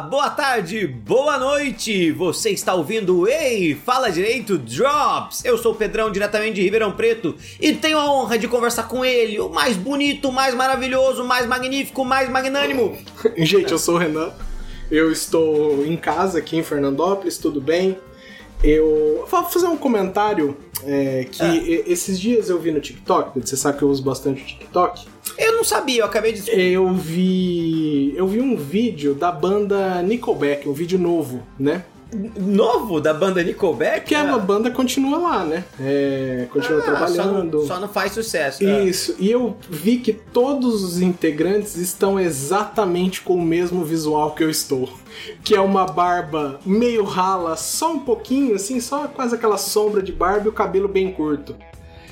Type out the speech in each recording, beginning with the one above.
Boa tarde, boa noite. Você está ouvindo Ei, fala direito Drops. Eu sou o Pedrão, diretamente de Ribeirão Preto, e tenho a honra de conversar com ele, o mais bonito, mais maravilhoso, mais magnífico, mais magnânimo. Gente, eu sou o Renan. Eu estou em casa aqui em Fernandópolis, tudo bem? Eu vou fazer um comentário é, que e- esses dias eu vi no TikTok, você sabe que eu uso bastante o TikTok. Eu não sabia, eu acabei de. Eu vi. Eu vi um vídeo da banda Nickelback, um vídeo novo, né? Novo da banda Nickelback? Que a banda continua lá, né? É, continua Ah, só não- trabalhando. Só não, faz sucesso. Ah. Isso, e eu vi que todos os integrantes estão exatamente com o mesmo visual que eu estou. Que é uma barba meio rala, só um pouquinho, assim, só quase aquela sombra de barba e o cabelo bem curto.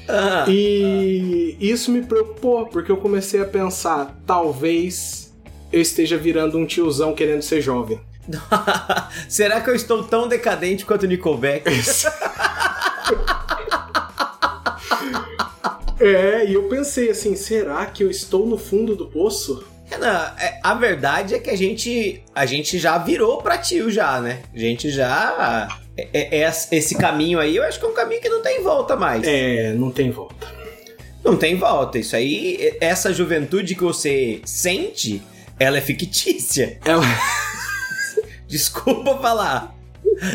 Ah. E isso me preocupou, porque eu comecei a pensar, talvez eu esteja virando um tiozão querendo ser jovem. Será que eu estou tão decadente quanto o Nickelback? É, e eu pensei assim, será que eu estou no fundo do poço? Renan, é, a verdade é que a gente, a gente já virou pra tio já, né? A gente já... é- é- é esse caminho aí, eu acho que é um caminho que não tem volta mais. É, não tem volta. Não tem volta. Isso aí, essa juventude que você sente, ela é fictícia. Ela. Desculpa falar.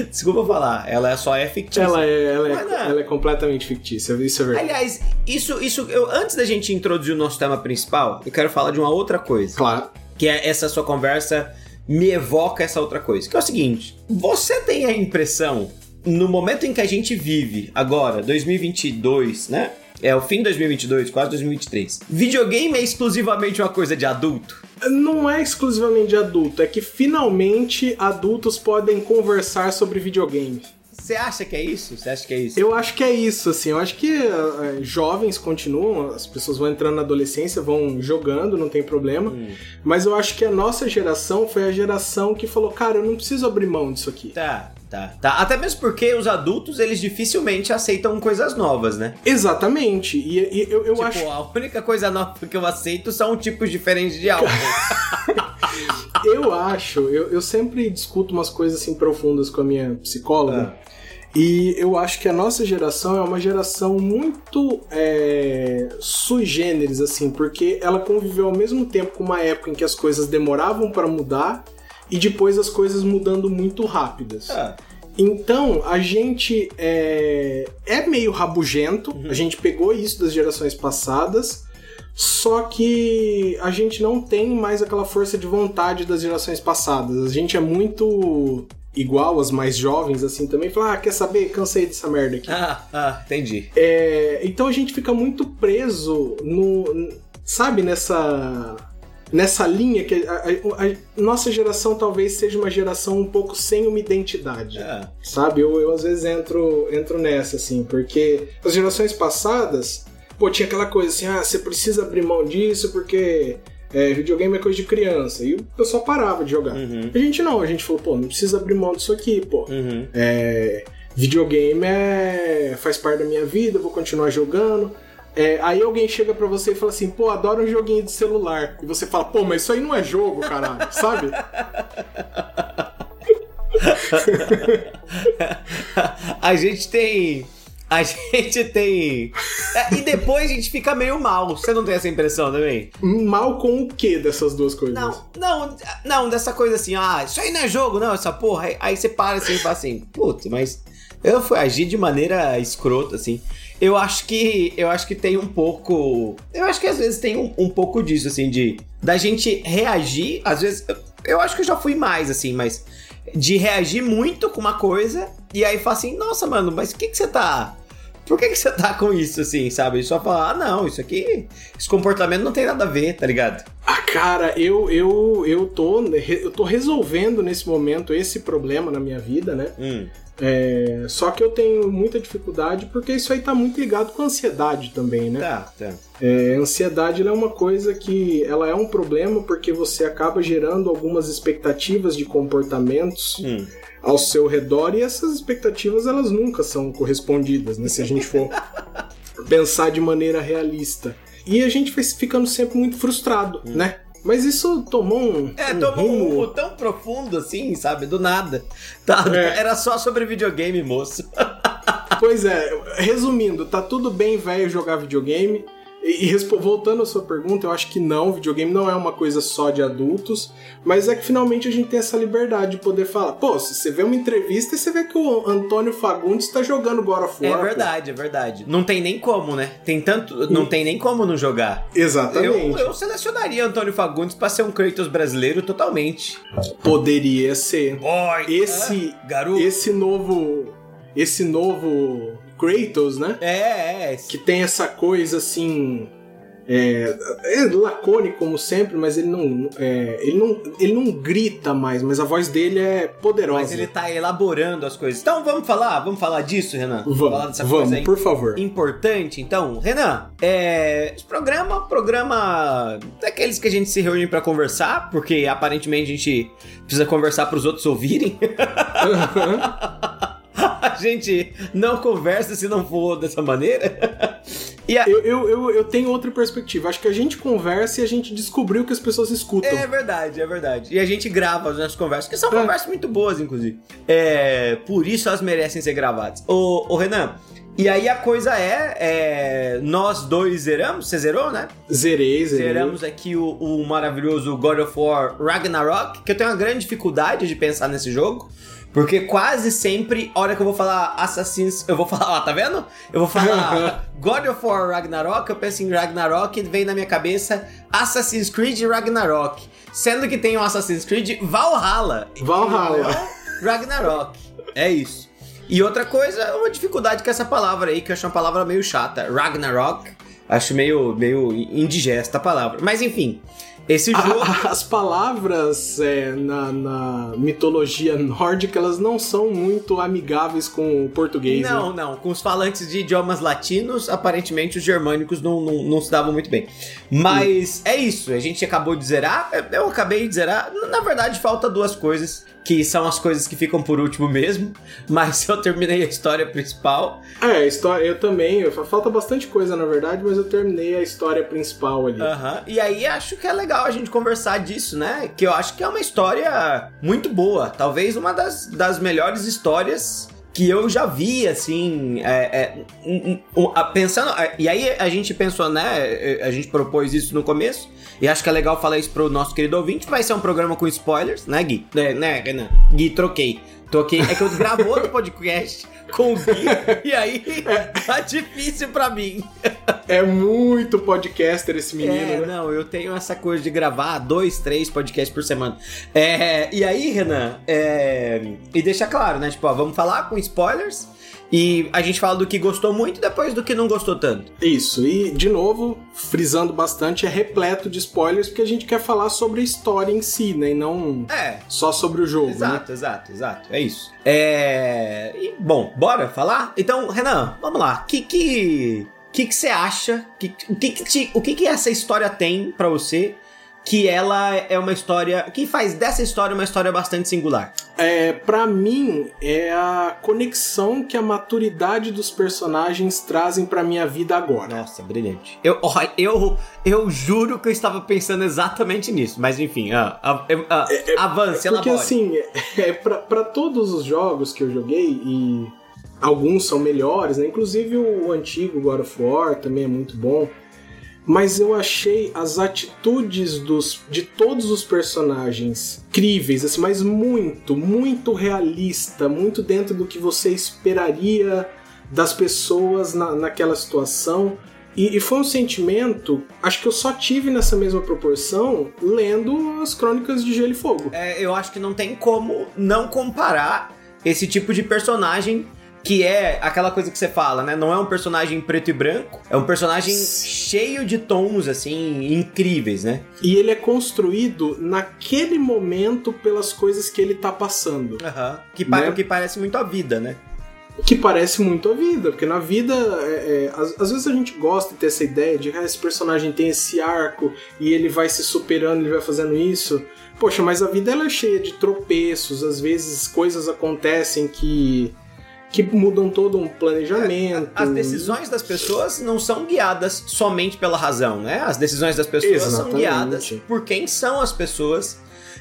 Desculpa falar. Ela só é fictícia. Ela é, ela, não. é, ela é completamente fictícia, isso é verdade. Aliás, isso, isso eu, antes da gente introduzir o nosso tema principal, eu quero falar de uma outra coisa. Claro. Que é essa sua conversa me evoca essa outra coisa. Que é o seguinte: você tem a impressão, no momento em que a gente vive, agora, 2022, né? É o fim de 2022, quase 2023. Videogame é exclusivamente uma coisa de adulto? Não é exclusivamente de adulto, é que finalmente adultos podem conversar sobre videogame. Você acha que é isso? Você acha que é isso? Eu acho que é isso, assim. Eu acho que eh, jovens continuam, as pessoas vão entrando na adolescência, vão jogando, não tem problema. Hum. Mas eu acho que a nossa geração foi a geração que falou, cara, eu não preciso abrir mão disso aqui. Tá, tá, tá. Até mesmo porque os adultos, eles dificilmente aceitam coisas novas, né? Exatamente. E, e eu, eu tipo, acho. a única coisa nova que eu aceito são tipos diferentes de álcool. Eu acho, eu, eu sempre discuto umas coisas assim profundas com a minha psicóloga. Ah. E eu acho que a nossa geração é uma geração muito é, sui generis, assim, porque ela conviveu ao mesmo tempo com uma época em que as coisas demoravam para mudar e depois as coisas mudando muito rápidas. Ah, Então, a gente é, é meio rabugento, Uhum. a gente pegou isso das gerações passadas, só que a gente não tem mais aquela força de vontade das gerações passadas. A gente é muito igual as mais jovens, assim, também. Fala, ah, quer saber? Cansei dessa merda aqui. ah, ah, entendi. É, então a gente fica muito preso no. Sabe, nessa. Nessa linha que a, a- a nossa geração talvez seja uma geração um pouco sem uma identidade. Ah, Sabe? Eu, eu às vezes entro, entro nessa, assim, porque as gerações passadas, pô, tinha aquela coisa assim, ah, você precisa abrir mão disso porque é, videogame é coisa de criança. E o pessoal parava de jogar. uhum, A gente não, a gente falou, pô, não precisa abrir mão disso aqui, pô. uhum. É, videogame é, faz parte da minha vida, vou continuar jogando. É, aí alguém chega pra você e fala assim, pô, adoro um joguinho de celular. E você fala, pô, mas isso aí não é jogo, caralho, sabe? a gente tem. A gente tem. É, e depois a gente fica meio mal. Você não tem essa impressão também? Mal com o que dessas duas coisas? Não, não, não, dessa coisa assim, ah, isso aí não é jogo, não, essa porra. Aí, aí você para assim e fala assim, putz, mas eu fui agir de maneira escrota, assim. Eu acho que. Eu acho que tem um pouco. Eu acho que às vezes tem um, um pouco disso, assim, de. Da gente reagir, às vezes. Eu, eu acho que eu já fui mais, assim, mas. De reagir muito com uma coisa e aí falar assim, nossa, mano, mas o que, que você tá. Por que, que você tá com isso, assim, sabe? E só falar, ah, não, isso aqui. Esse comportamento não tem nada a ver, tá ligado? Ah, cara, eu, eu, eu, tô, eu tô resolvendo nesse momento esse problema na minha vida, né? Hum. É, só que eu tenho muita dificuldade porque isso aí tá muito ligado com a ansiedade também, né? Tá, tá. É, ansiedade é uma coisa que ela é um problema porque você acaba gerando algumas expectativas de comportamentos Hum. Ao seu redor e essas expectativas elas nunca são correspondidas, né? Se a gente for pensar de maneira realista. E a gente vai ficando sempre muito frustrado, né? Mas isso tomou um. É, um tomou um rumo- rumo tão profundo assim, sabe? Do nada. Tá, É. Era só sobre videogame, moço. Pois é, resumindo, tá tudo bem, velho, jogar videogame. E, e voltando à sua pergunta, eu acho que não, videogame não é uma coisa só de adultos, mas é que finalmente a gente tem essa liberdade de poder falar. Pô, se você vê uma entrevista e você vê que o Antônio Fagundes tá jogando God of War. É pô. verdade, é verdade. Não tem nem como, né? Tem tanto. Não tem nem como não jogar. Exatamente. Eu, eu selecionaria Antônio Fagundes pra ser um Kratos brasileiro totalmente. Poderia ser. Boy! Esse, garoto. esse novo. Esse novo Kratos, né? É, é. que tem essa coisa assim. É, é lacônico como sempre, mas ele não, é, ele não ele não grita mais, mas a voz dele é poderosa. Mas ele tá elaborando as coisas. Então vamos falar, vamos falar disso, Renan? Vamos, falar dessa vamos, coisa aí. por favor. importante, então, Renan, é, esse programa, programa daqueles que a gente se reúne pra conversar, porque aparentemente a gente precisa conversar pros outros ouvirem. a gente não conversa se não for dessa maneira. E a- eu, eu, eu, eu tenho outra perspectiva. Acho que a gente conversa e a gente descobriu que as pessoas escutam. É verdade, é verdade. E a gente grava as nossas conversas, que são É. conversas muito boas, inclusive. É, por isso elas merecem ser gravadas. Ô, ô Renan, e aí a coisa é, é, nós dois zeramos, você zerou, né? Zerei, zerei. Zeramos aqui o, o maravilhoso God of War Ragnarok, que eu tenho uma grande dificuldade de pensar nesse jogo. Porque quase sempre, a hora que eu vou falar Assassin's. Eu vou falar, ó, tá vendo? Eu vou falar God of War Ragnarok, eu penso em Ragnarok e vem na minha cabeça Assassin's Creed Ragnarok. Sendo que tem o Assassin's Creed Valhalla. Valhalla. Ragnarok. É isso. E outra coisa, uma dificuldade com essa palavra aí, que eu acho uma palavra meio chata. Ragnarok. Acho meio, meio indigesta a palavra. Mas enfim, esse jogo. A- as palavras é, na, na mitologia nórdica, elas não são muito amigáveis com o português, né? Não, não. Com os falantes de idiomas latinos, aparentemente os germânicos não, não, não se davam muito bem. Mas é isso. A gente acabou de zerar. Eu- Eu acabei de zerar. Na verdade, falta duas coisas. Que são as coisas que ficam por último mesmo. Mas eu terminei a história principal. É, a história, eu também. eu- Falta bastante coisa, na verdade, mas eu terminei a história principal ali. Aham. E aí acho que é legal a gente conversar disso, né? Que eu acho que é uma história muito boa. Talvez uma das, das melhores histórias que eu já vi, assim, é, é, um- um- a- pensando, a- e aí a gente pensou, né, a gente propôs isso no começo, e acho que é legal falar isso pro nosso querido ouvinte, vai ser um programa com spoilers, né, Gui? É, né, Renan? Gui, troquei. Troquei, é que eu gravo outro podcast com o Gui, e aí tá difícil pra mim. É muito podcaster esse menino, É, né? não, eu tenho essa coisa de gravar dois, três podcasts por semana. É, e aí, Renan, é, e deixa claro, né? Tipo, ó, vamos falar com spoilers e a gente fala do que gostou muito depois do que não gostou tanto. Isso, e de novo, frisando bastante, é repleto de spoilers porque a gente quer falar sobre a história em si, né? E não É, só sobre o jogo, né? exato, exato, exato. É isso. É, e, bom, bora falar? Então, Renan, vamos lá. O que que, que, que você acha? Que, o que que, te- o que que essa história tem pra você? Que ela é uma história. Que faz dessa história uma história bastante singular. É, para mim, é a conexão que a maturidade dos personagens trazem pra minha vida agora. Nossa, brilhante. Eu, eu, eu juro que eu estava pensando exatamente nisso, mas enfim, ah, ah, ah, avance, Porque elabore. assim, é, pra, pra todos os jogos que eu joguei, e alguns são melhores, né? Inclusive o antigo God of War também é muito bom. Mas eu achei as atitudes dos, de todos os personagens críveis, assim, mas muito, muito realista, muito dentro do que você esperaria das pessoas na, naquela situação. E, e foi um sentimento, acho que eu só tive nessa mesma proporção lendo as Crônicas de Gelo e Fogo. É, eu acho que não tem como não comparar esse tipo de personagem que é aquela coisa que você fala, né? Não é um personagem preto e branco, é um personagem cheio de tons, assim, incríveis, né? E ele é construído naquele momento pelas coisas que ele tá passando. Aham. Que, Né? que parece muito a vida, né? Que parece muito a vida, porque na vida, é, é, às, às vezes a gente gosta de ter essa ideia de que ah, esse personagem tem esse arco e ele vai se superando, ele vai fazendo isso. Poxa, mas a vida ela é cheia de tropeços, às vezes coisas acontecem que, que mudam todo um planejamento. As decisões das pessoas não são guiadas somente pela razão, né? As decisões das pessoas Exatamente. são guiadas por quem são as pessoas.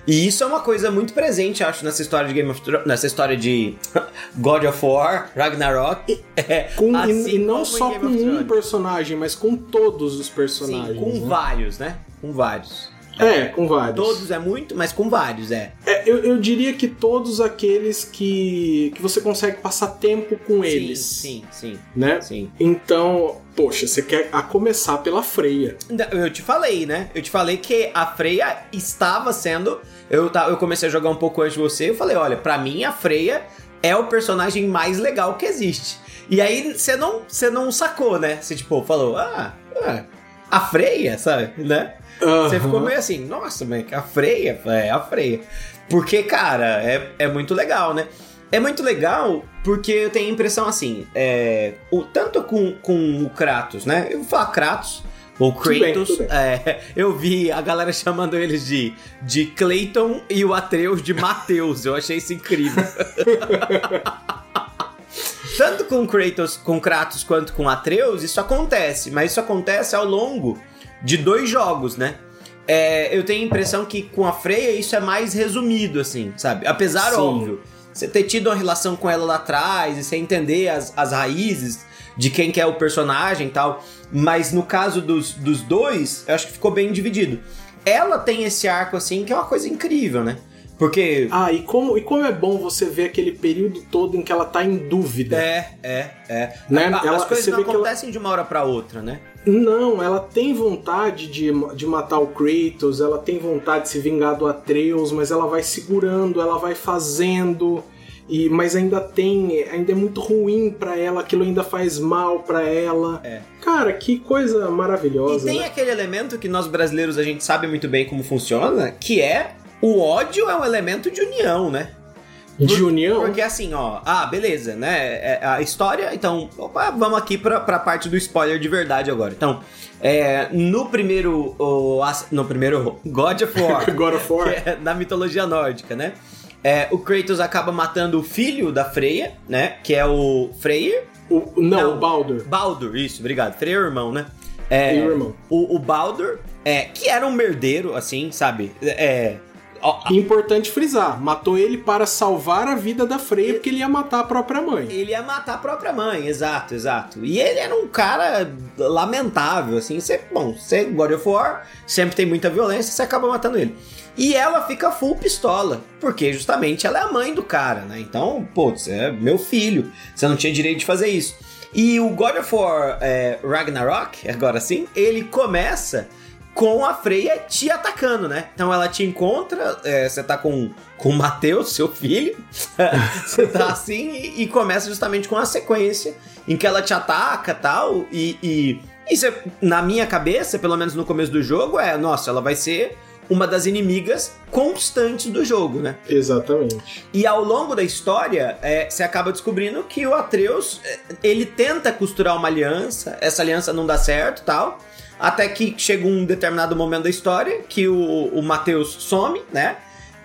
E isso é uma coisa muito presente, acho, nessa história de Game of Thrones, nessa história de God of War, Ragnarok. É, com, assim e, e, não só com um personagem, mas com todos os personagens. Sim, com né? vários, né? Com vários. É, com vários. Todos é muito, mas com vários, é. é eu, eu diria que todos aqueles que, que você consegue passar tempo com sim, eles. Sim, sim. Né? Sim. Então, poxa, você quer a começar pela Freia. Eu te falei, né? Eu te falei que a Freia estava sendo. Eu, eu comecei a jogar um pouco antes de você. Eu falei, olha, para mim a Freia é o personagem mais legal que existe. E aí você não, você não sacou, né? Você tipo falou, ah, ah a Freia, sabe? Né? Uhum. Você ficou meio assim, nossa, mas a freia, é a freia. Porque, cara, é, é muito legal, né? É muito legal porque eu tenho a impressão assim, é, o, tanto com, com o Kratos, né? Eu vou falar Kratos, ou Kratos, tudo bem, tudo bem. É, eu vi a galera chamando eles de, de Clayton e o Atreus de Mateus. Eu achei isso incrível. Tanto com Kratos, com Kratos quanto com Atreus, isso acontece, mas isso acontece ao longo de dois jogos, né? É, eu tenho a impressão que com a Freya isso é mais resumido, assim, sabe? Apesar, Sim. óbvio, você ter tido uma relação com ela lá atrás e você entender as, as raízes de quem que é o personagem e tal. Mas no caso dos, dos dois, eu acho que ficou bem dividido. Ela tem esse arco, assim, que é uma coisa incrível, né? Porque. Ah, e como, e como é bom você ver aquele período todo em que ela tá em dúvida. É, é, é. Né? A, ela, as coisas não acontecem ela... de uma hora para outra, né? Não, ela tem vontade de, de matar o Kratos, ela tem vontade de se vingar do Atreus, mas ela vai segurando, ela vai fazendo. E, mas ainda tem, ainda é muito ruim para ela, aquilo ainda faz mal para ela. É. Cara, que coisa maravilhosa. E tem né? aquele elemento que nós brasileiros a gente sabe muito bem como funciona, que é o ódio é um elemento de união, né? De união? Porque assim, ó, ah, beleza, né? É, a história, então, opa, vamos aqui pra, pra parte do spoiler de verdade agora. Então, é, no primeiro. O, no primeiro God of War. God of War. É, na mitologia nórdica, né? É, o Kratos acaba matando o filho da Freya, né? Que é o Freyr. O, não, não, o Baldur. Baldur, isso, obrigado. Freyr é o irmão, né? É, o irmão. O, o Baldur, é, que era um merdeiro, assim, sabe? É Importante frisar, matou ele para salvar a vida da Freya, porque ele ia matar a própria mãe. Ele ia matar a própria mãe, exato, exato. E ele era um cara lamentável, assim. Você, bom, você, God of War, sempre tem muita violência, você acaba matando ele. E ela fica full pistola, porque justamente ela é a mãe do cara, né? Então, pô, você é meu filho, você não tinha direito de fazer isso. E o God of War é, Ragnarok, agora sim, ele começa com a Freya te atacando, né? Então ela te encontra, é, você tá com, com o Matheus, seu filho, você tá assim e, e, começa justamente com a sequência em que ela te ataca tal, e, e isso na minha cabeça, pelo menos no começo do jogo, é, nossa, ela vai ser uma das inimigas constantes do jogo, né? Exatamente. E ao longo da história, é, você acaba descobrindo que o Atreus, é, ele tenta costurar uma aliança, essa aliança não dá certo tal, até que chega um determinado momento da história que o, o Matheus some, né?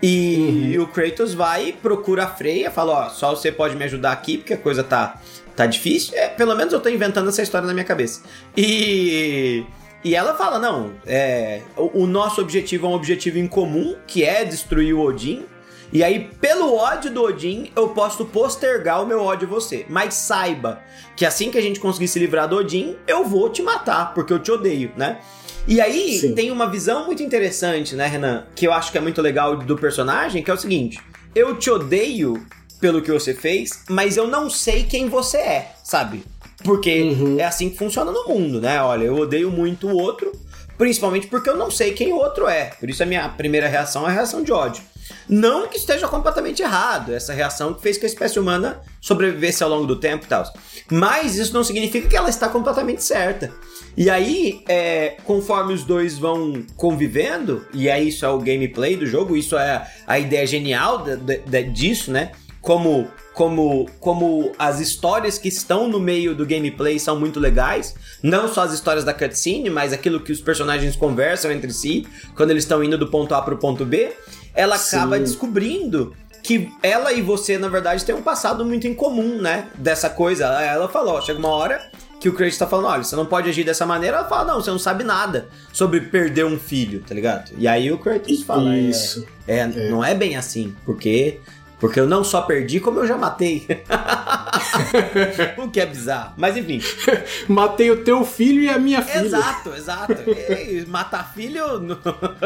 E, uhum. e, o Kratos vai procura a Freya, fala, ó, só você pode me ajudar aqui, porque a coisa tá, tá difícil. É, pelo menos eu tô inventando essa história na minha cabeça. E... E ela fala, não, é, o, o nosso objetivo é um objetivo em comum, que é destruir o Odin. E aí, pelo ódio do Odin, eu posso postergar o meu ódio a você. Mas saiba que assim que a gente conseguir se livrar do Odin, eu vou te matar, porque eu te odeio, né? E aí Sim. tem uma visão muito interessante, né, Renan? Que eu acho que é muito legal do personagem, que é o seguinte: eu te odeio pelo que você fez, mas eu não sei quem você é, sabe? Porque uhum. é assim que funciona no mundo, né? Olha, eu odeio muito o outro, principalmente porque eu não sei quem o outro é. Por isso a minha primeira reação é a reação de ódio. Não que esteja completamente errado, essa reação que fez que a espécie humana sobrevivesse ao longo do tempo e tal. Mas isso não significa que ela está completamente certa. E aí, é, conforme os dois vão convivendo, e aí isso é o gameplay do jogo, isso é a ideia genial de, de, de, disso, né? Como, como, como as histórias que estão no meio do gameplay são muito legais. Não só as histórias da cutscene, mas aquilo que os personagens conversam entre si quando eles estão indo do ponto A para o ponto B ela acaba Sim. descobrindo que ela e você, na verdade, têm um passado muito em comum, né? Dessa coisa. Ela falou, chega uma hora que o Kratos tá falando, olha, você não pode agir dessa maneira. Ela fala, não, você não sabe nada sobre perder um filho, tá ligado? E aí o Kratos fala, Isso. É, é, é. não é bem assim, porque porque eu não só perdi, como eu já matei. o que é bizarro. Mas enfim. Matei o teu filho e a minha filha. Exato, exato. E matar filho. No...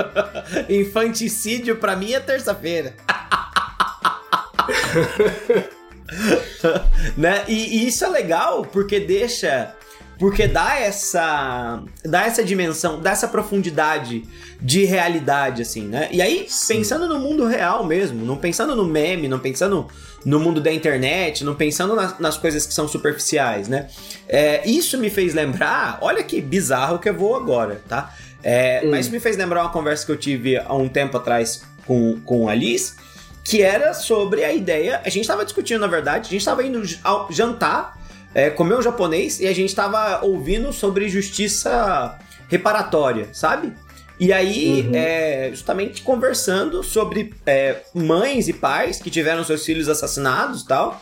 Infanticídio pra mim é terça-feira. né? E, e, isso é legal porque deixa. Porque dá essa. dá essa dimensão, dá essa profundidade de realidade, assim, né? E aí, Sim. pensando no mundo real mesmo, não pensando no meme, não pensando no mundo da internet, não pensando nas, nas coisas que são superficiais, né? É, isso me fez lembrar, olha que bizarro que eu vou agora, tá? É, hum. Mas me fez lembrar uma conversa que eu tive há um tempo atrás com, com a Liz, que era sobre a ideia. A gente estava discutindo, na verdade, a gente estava indo jantar, é, comer um japonês e a gente estava ouvindo sobre justiça reparatória, sabe? E aí, uhum. é, justamente conversando sobre é, mães e pais que tiveram seus filhos assassinados e tal,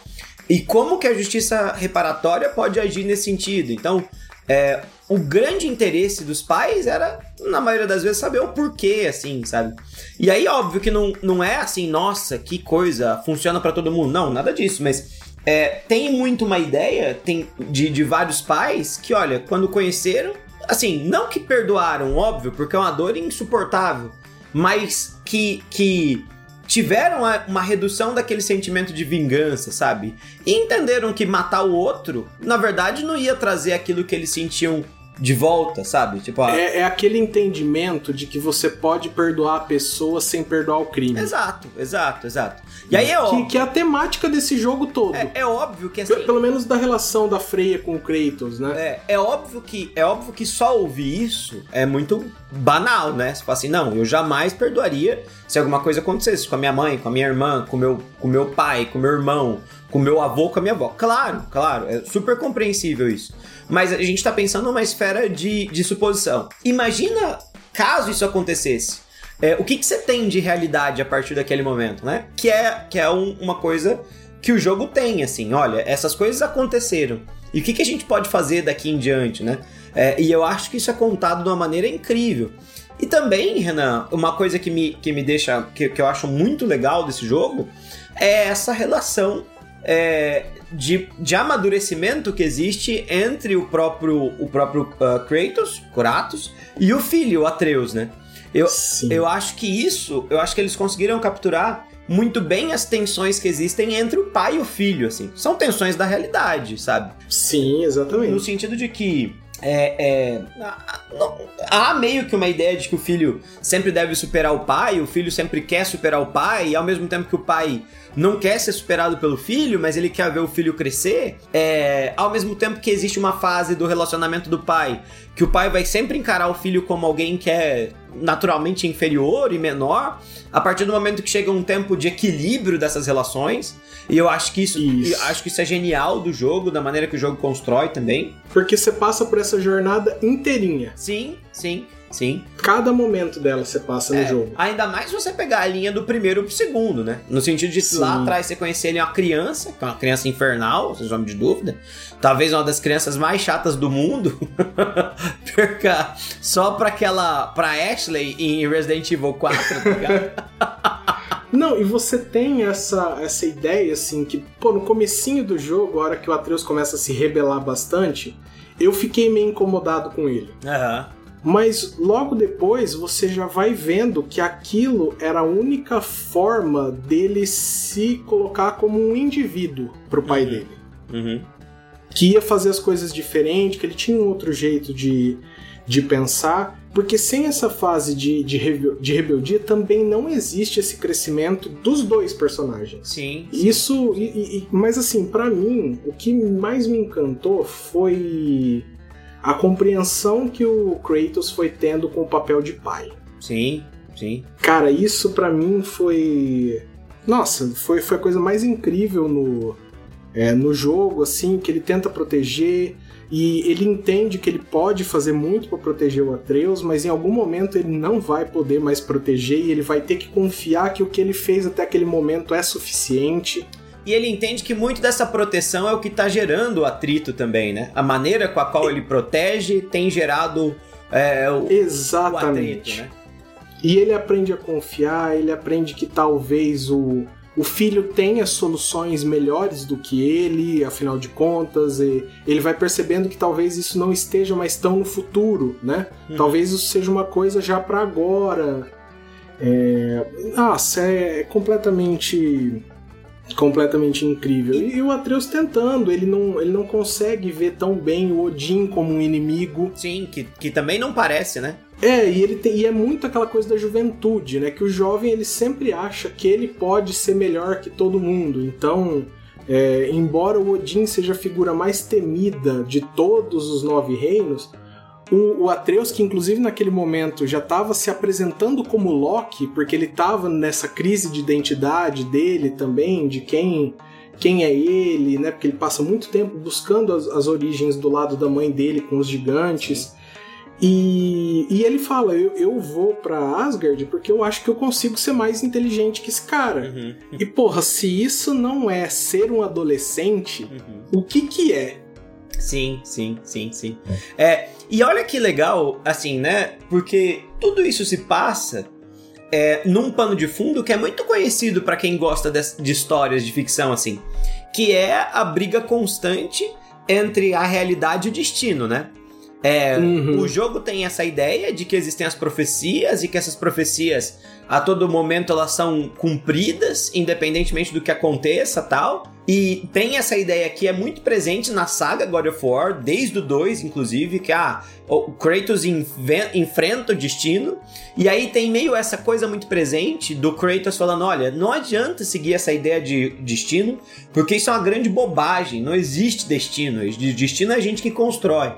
e como que a justiça reparatória pode agir nesse sentido. Então, é, o grande interesse dos pais era, na maioria das vezes, saber o porquê, assim, sabe? E aí, óbvio que não, não é assim, nossa, que coisa, funciona para todo mundo. Não, nada disso, mas é, tem muito uma ideia tem, de, de vários pais que, olha, quando conheceram, assim, não que perdoaram, óbvio, porque é uma dor insuportável, mas que, que tiveram uma redução daquele sentimento de vingança, sabe? E entenderam que matar o outro, na verdade, não ia trazer aquilo que eles sentiam de volta, sabe? Tipo, a... é, é, aquele entendimento de que você pode perdoar a pessoa sem perdoar o crime. Exato, exato, exato. E aí é óbvio. Que, que é a temática desse jogo todo. É, é óbvio que assim. Pelo menos da relação da Freya com o Kratos, né? É, é óbvio que é óbvio que só ouvir isso é muito banal, né? Você fala assim, não, eu jamais perdoaria se alguma coisa acontecesse com a minha mãe, com a minha irmã, com meu, com meu pai, com meu irmão, com meu avô, com a minha avó. Claro, claro, é super compreensível isso. Mas a gente tá pensando numa esfera de, de suposição. Imagina caso isso acontecesse. É, o que, que você tem de realidade a partir daquele momento, né? Que é, que é um, uma coisa que o jogo tem, assim, olha, essas coisas aconteceram. E o que, que a gente pode fazer daqui em diante, né? É, e eu acho que isso é contado de uma maneira incrível. E também, Renan, uma coisa que me, que me deixa. Que, que eu acho muito legal desse jogo é essa relação é, de, de amadurecimento que existe entre o próprio, o próprio uh, Kratos, Kratos, e o filho, o Atreus, né? Eu, eu acho que isso, eu acho que eles conseguiram capturar muito bem as tensões que existem entre o pai e o filho, assim. São tensões da realidade, sabe? Sim, exatamente. No sentido de que é, é, há meio que uma ideia de que o filho sempre deve superar o pai, o filho sempre quer superar o pai, e ao mesmo tempo que o pai não quer ser superado pelo filho, mas ele quer ver o filho crescer, é, ao mesmo tempo que existe uma fase do relacionamento do pai, que o pai vai sempre encarar o filho como alguém que é naturalmente inferior e menor, a partir do momento que chega um tempo de equilíbrio dessas relações. E eu acho que isso, isso. acho que isso é genial do jogo, da maneira que o jogo constrói também. Porque você passa por essa jornada inteirinha. Sim, sim. Sim. Cada momento dela você passa é, no jogo. Ainda mais se você pegar a linha do primeiro pro segundo, né? No sentido de Sim. lá atrás você conhecer ele uma criança, que é uma criança infernal, sem nome de dúvida. Talvez uma das crianças mais chatas do mundo. Perca só pra aquela. pra Ashley em Resident Evil 4, tá ligado? Não, e você tem essa, essa ideia, assim, que, pô, no comecinho do jogo, a hora que o Atreus começa a se rebelar bastante, eu fiquei meio incomodado com ele. Aham. Uhum. Mas logo depois você já vai vendo que aquilo era a única forma dele se colocar como um indivíduo pro pai uhum. dele. Uhum. Que ia fazer as coisas diferente, que ele tinha um outro jeito de, de pensar. Porque sem essa fase de, de, rebel, de rebeldia também não existe esse crescimento dos dois personagens. Sim. Isso. E, e, mas assim, para mim, o que mais me encantou foi a compreensão que o Kratos foi tendo com o papel de pai. Sim, sim. Cara, isso para mim foi. Nossa, foi, foi a coisa mais incrível no, é, no jogo, assim, que ele tenta proteger. E ele entende que ele pode fazer muito para proteger o Atreus, mas em algum momento ele não vai poder mais proteger e ele vai ter que confiar que o que ele fez até aquele momento é suficiente. E ele entende que muito dessa proteção é o que está gerando o atrito também, né? A maneira com a qual ele protege tem gerado é, o, Exatamente. O atrito, né? E ele aprende a confiar, ele aprende que talvez o, o filho tenha soluções melhores do que ele, afinal de contas, e ele vai percebendo que talvez isso não esteja mais tão no futuro, né? Uhum. Talvez isso seja uma coisa já para agora. É... Nossa, é completamente completamente incrível. E o Atreus tentando, ele não, ele não consegue ver tão bem o Odin como um inimigo. Sim, que, que também não parece, né? É, e, ele tem, e é muito aquela coisa da juventude, né? Que o jovem ele sempre acha que ele pode ser melhor que todo mundo. Então, é, embora o Odin seja a figura mais temida de todos os nove reinos, o, o Atreus, que inclusive naquele momento já estava se apresentando como Loki, porque ele estava nessa crise de identidade dele também, de quem quem é ele, né? Porque ele passa muito tempo buscando as, as origens do lado da mãe dele com os gigantes. E, e ele fala: eu, eu vou para Asgard porque eu acho que eu consigo ser mais inteligente que esse cara. Uhum. E porra, se isso não é ser um adolescente, uhum. o que que é? Sim, sim, sim, sim. É. é, e olha que legal, assim, né? Porque tudo isso se passa é, num pano de fundo que é muito conhecido para quem gosta de, de histórias de ficção, assim, que é a briga constante entre a realidade e o destino, né? É, uhum. O jogo tem essa ideia de que existem as profecias e que essas profecias a todo momento elas são cumpridas, independentemente do que aconteça tal. E tem essa ideia que é muito presente na saga God of War, desde o 2, inclusive, que ah, o Kratos enfrenta o destino. E aí tem meio essa coisa muito presente do Kratos falando: olha, não adianta seguir essa ideia de destino, porque isso é uma grande bobagem, não existe destino. Destino é a gente que constrói.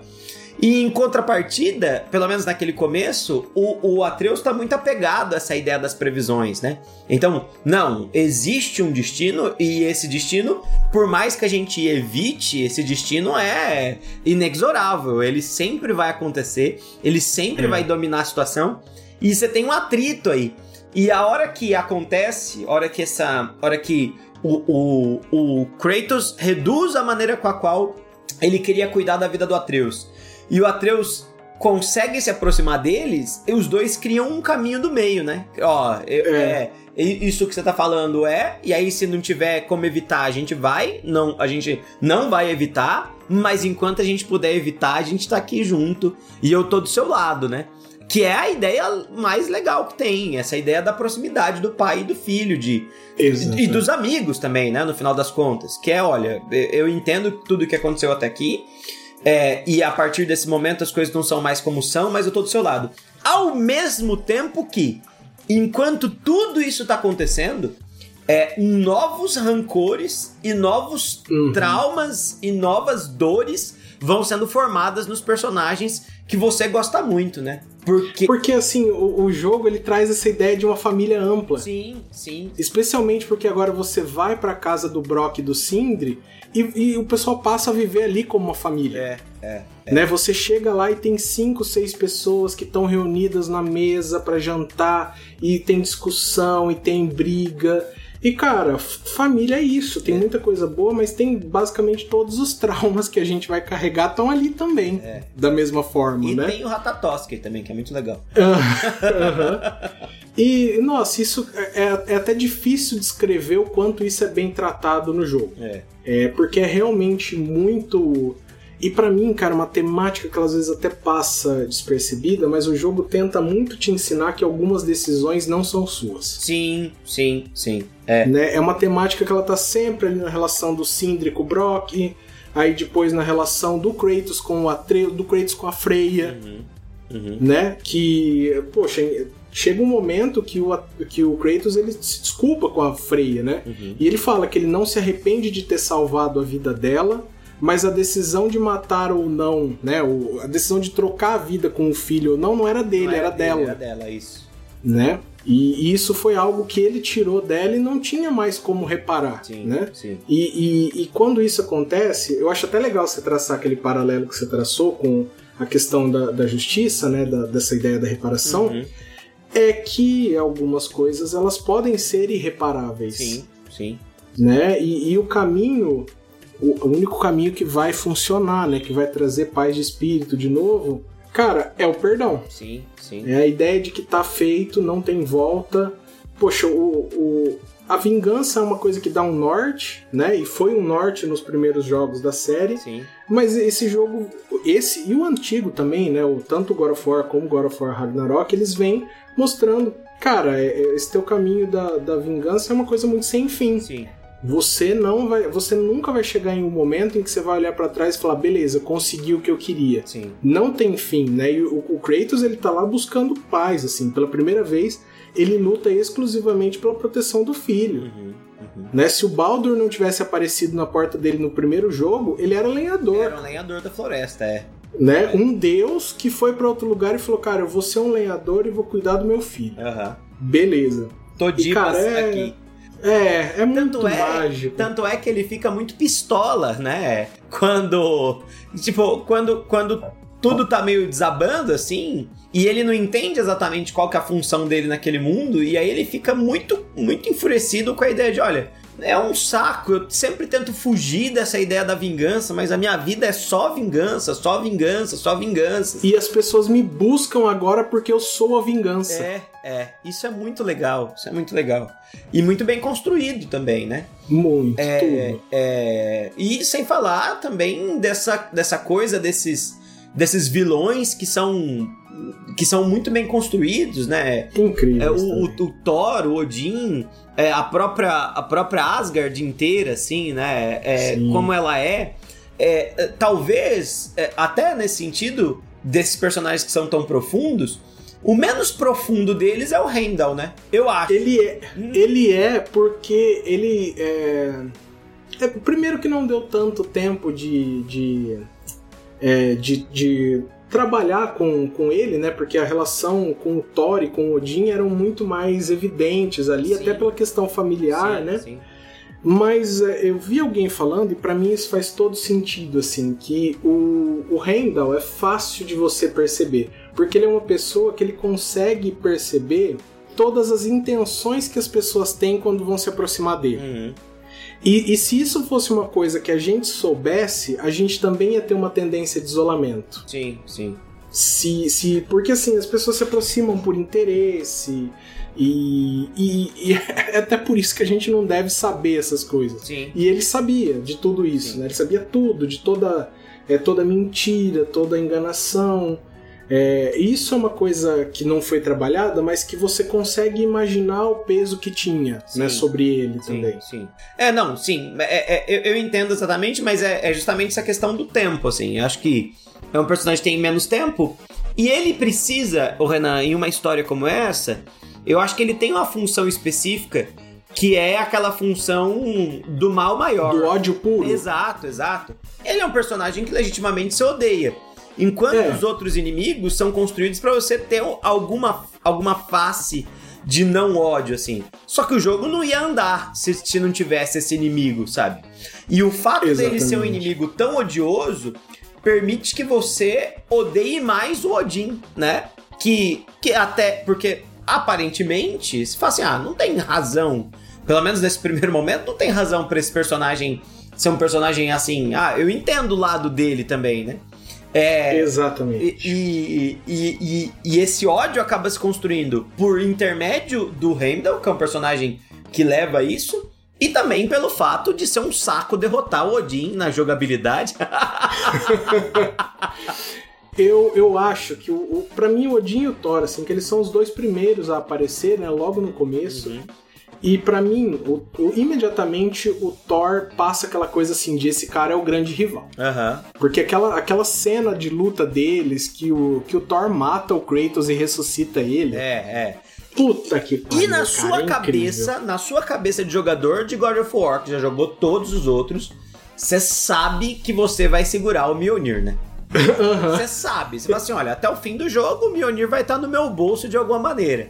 E em contrapartida, pelo menos naquele começo, o, o Atreus está muito apegado a essa ideia das previsões, né? Então, não, existe um destino e esse destino, por mais que a gente evite, esse destino é inexorável. Ele sempre vai acontecer, ele sempre é. vai dominar a situação e você tem um atrito aí. E a hora que acontece, a hora que essa. hora que o, o, o Kratos reduz a maneira com a qual ele queria cuidar da vida do Atreus e o Atreus consegue se aproximar deles, e os dois criam um caminho do meio, né? Ó, é. é isso que você tá falando é, e aí se não tiver como evitar, a gente vai, não, a gente não vai evitar, mas enquanto a gente puder evitar, a gente tá aqui junto e eu tô do seu lado, né? Que é a ideia mais legal que tem, essa ideia da proximidade do pai e do filho, de e dos amigos também, né, no final das contas, que é, olha, eu entendo tudo que aconteceu até aqui, é, e a partir desse momento as coisas não são mais como são, mas eu tô do seu lado. Ao mesmo tempo que, enquanto tudo isso tá acontecendo, é, novos rancores e novos uhum. traumas e novas dores vão sendo formadas nos personagens que você gosta muito, né? Porque, porque assim, o, o, jogo ele traz essa ideia de uma família ampla. Sim, sim. Especialmente porque agora você vai para casa do Brock e do Sindri e, e, o pessoal passa a viver ali como uma família. É, é. é. Né? Você chega lá e tem cinco, seis pessoas que estão reunidas na mesa para jantar e tem discussão e tem briga. E cara, família é isso. Tem é. muita coisa boa, mas tem basicamente todos os traumas que a gente vai carregar estão ali também. É. Da mesma forma, e né? E tem o Ratatoski também, que é muito legal. E, nossa, isso é, é, é, até difícil descrever o quanto isso é bem tratado no jogo. É. é porque é realmente muito. E para mim, cara, uma temática que às vezes até passa despercebida, mas o jogo tenta muito te ensinar que algumas decisões não são suas. Sim, sim, sim. É, né? é uma temática que ela tá sempre ali na relação do Sindri com o Brock, aí depois na relação do Kratos com o Atreus, do Kratos com a Freya. Uhum. Uhum. Né? Que, poxa, chega um momento que o, que o Kratos ele se desculpa com a Freya, né? Uhum. E ele fala que ele não se arrepende de ter salvado a vida dela, mas a decisão de matar ou não, né? A decisão de trocar a vida com o filho ou não, não era dele, não era, era dela. Era dela, isso. Né? E, e isso foi algo que ele tirou dela e não tinha mais como reparar, Sim, né? sim. E, e, e quando isso acontece, eu acho até legal você traçar aquele paralelo que você traçou com a questão da, da justiça, né? Da- dessa ideia da reparação, Uhum. é que algumas coisas elas podem ser irreparáveis. Sim, sim. né? E, e o caminho, o, único caminho que vai funcionar, né? Que vai trazer paz de espírito de novo, cara, é o perdão. Sim, sim. É a ideia de que tá feito, não tem volta. Poxa, o, o- a vingança é uma coisa que dá um norte, né? E foi um norte nos primeiros jogos da série. Sim. Mas esse jogo, esse e o antigo também, né? O, tanto God of War como God of War Ragnarok, eles vêm mostrando, cara, é- é- esse teu caminho da, da vingança é uma coisa muito sem fim. Sim. Você não vai, você nunca vai chegar em um momento em que você vai olhar pra trás e falar, beleza, consegui o que eu queria. Sim. Não tem fim, né? E o, o Kratos ele tá lá buscando paz, assim, pela primeira vez ele luta exclusivamente pela proteção do filho. Uhum, uhum. Né? Se o Baldur não tivesse aparecido na porta dele no primeiro jogo, ele era lenhador, Era um lenhador da floresta, é. né? Um deus que foi pra outro lugar e falou: "Cara, eu vou ser um lenhador e vou cuidar do meu filho". Aham. Beleza. Todipas cara, é- aqui. É, é muito Tanto é, mágico. tanto é que ele fica muito pistola, né? Quando. Tipo, quando, quando tudo tá meio desabando, assim, e ele não entende exatamente qual que é a função dele naquele mundo, e aí ele fica muito, muito enfurecido com a ideia de, olha, é um saco, eu sempre tento fugir dessa ideia da vingança, mas a minha vida é só vingança, só vingança, só vingança. E as pessoas me buscam agora porque eu sou a vingança. É, é, isso é muito legal, isso é muito legal. E muito bem construído também, né? Muito, É, é, e sem falar também dessa, dessa coisa desses, desses vilões que são que são muito bem construídos, né? Incrível. É, o, o, o Thor, o Odin, é, a própria a própria Asgard inteira, assim, né? É, como ela é, é, é, talvez é, até nesse sentido desses personagens que são tão profundos, o menos profundo deles é o Heimdall, né? Eu acho. Ele é, ele é porque ele é, é- Primeiro que não deu tanto tempo de. de, de, de trabalhar com, com ele, né? Porque a relação com o Thor e com o Odin eram muito mais evidentes ali, Sim. até pela questão familiar, Sim, né? sim. Mas é, eu vi alguém falando, e pra mim isso faz todo sentido, assim, que o, o Heimdall é fácil de você perceber, porque ele é uma pessoa que ele consegue perceber todas as intenções que as pessoas têm quando vão se aproximar dele. Uhum. E, e se isso fosse uma coisa que a gente soubesse, a gente também ia ter uma tendência de isolamento. Sim, sim. Se, se, porque assim, as pessoas se aproximam por interesse, e, e, e é até por isso que a gente não deve saber essas coisas. Sim. E ele sabia de tudo isso, Sim. né? Ele sabia tudo, de toda, é, toda mentira, toda enganação. É, isso é uma coisa que não foi trabalhada, mas que você consegue imaginar o peso que tinha né, Sim. sobre ele Sim, também. sim. É, não, sim. É, é, eu, eu entendo exatamente, mas é, é justamente essa questão do tempo, assim. Eu acho que é um personagem que tem menos tempo. E ele precisa, o Renan, em uma história como essa, eu acho que ele tem uma função específica que é aquela função do mal maior. Do ódio puro. Exato, exato. Ele é um personagem que legitimamente se odeia. Enquanto É. os outros inimigos são construídos pra você ter alguma, alguma face de não ódio, assim. Só que o jogo não ia andar se, se não tivesse esse inimigo, sabe? E o fato dele ser um Exatamente. inimigo tão odioso permite que você odeie mais o Odin, né? Que, que até. Porque aparentemente, se fala assim, ah, não tem razão. Pelo menos nesse primeiro momento, não tem razão pra esse personagem ser um personagem assim. Ah, eu entendo o lado dele também, né? É, Exatamente. e, e, e, e esse ódio acaba se construindo por intermédio do Heimdall, que é um personagem que leva a isso, e também pelo fato de ser um saco derrotar o Odin na jogabilidade. Eu, eu acho que, o, o, pra mim, o Odin e o Thor, assim, que eles são os dois primeiros a aparecer, né, logo no começo. Uhum. E pra mim, o, o- imediatamente o Thor passa aquela coisa assim de esse cara é o grande rival. Aham. Porque aquela, aquela cena de luta deles, que o, que o Thor mata o Kratos e ressuscita ele. É, é. Puta que E pariu, na cara, sua é cabeça, na sua cabeça de jogador de God of War, que já jogou todos os outros, você sabe que você vai segurar o Mjolnir, né? Você sabe, você fala assim, olha, até o fim do jogo o Mjolnir vai estar no meu bolso de alguma maneira.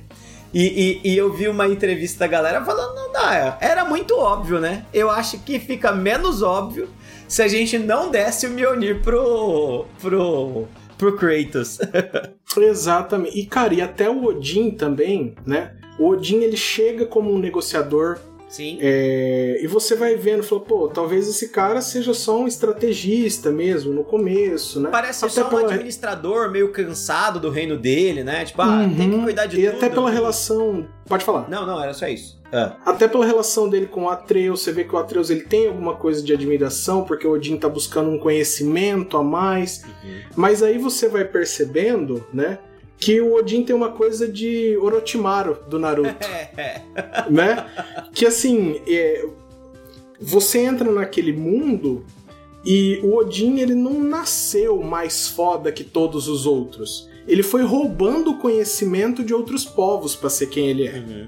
E, e, e, eu vi uma entrevista da galera falando, não dá, era muito óbvio, né? Eu acho que fica menos óbvio se a gente não desse o Mjolnir pro, pro, pro Kratos. Exatamente. E, cara, e até o Odin também, né? O Odin, ele chega como um negociador Sim. É, e você vai vendo, falou, pô, talvez esse cara seja só um estrategista mesmo, no começo, né? Parece até só pela... um administrador meio cansado do reino dele, né? Tipo, ah, uhum. tem que cuidar de e tudo. E até pela relação... Pode falar. Não, não, era só isso. É. Até pela relação dele com o Atreus, você vê que o Atreus ele tem alguma coisa de admiração, porque o Odin tá buscando um conhecimento a mais. Uhum. Mas aí você vai percebendo, né? Que o Odin tem uma coisa de Orochimaru do Naruto, né? Que assim, é, você entra naquele mundo e o Odin ele não nasceu mais foda que todos os outros. Ele foi roubando o conhecimento de outros povos para ser quem ele é. Uhum.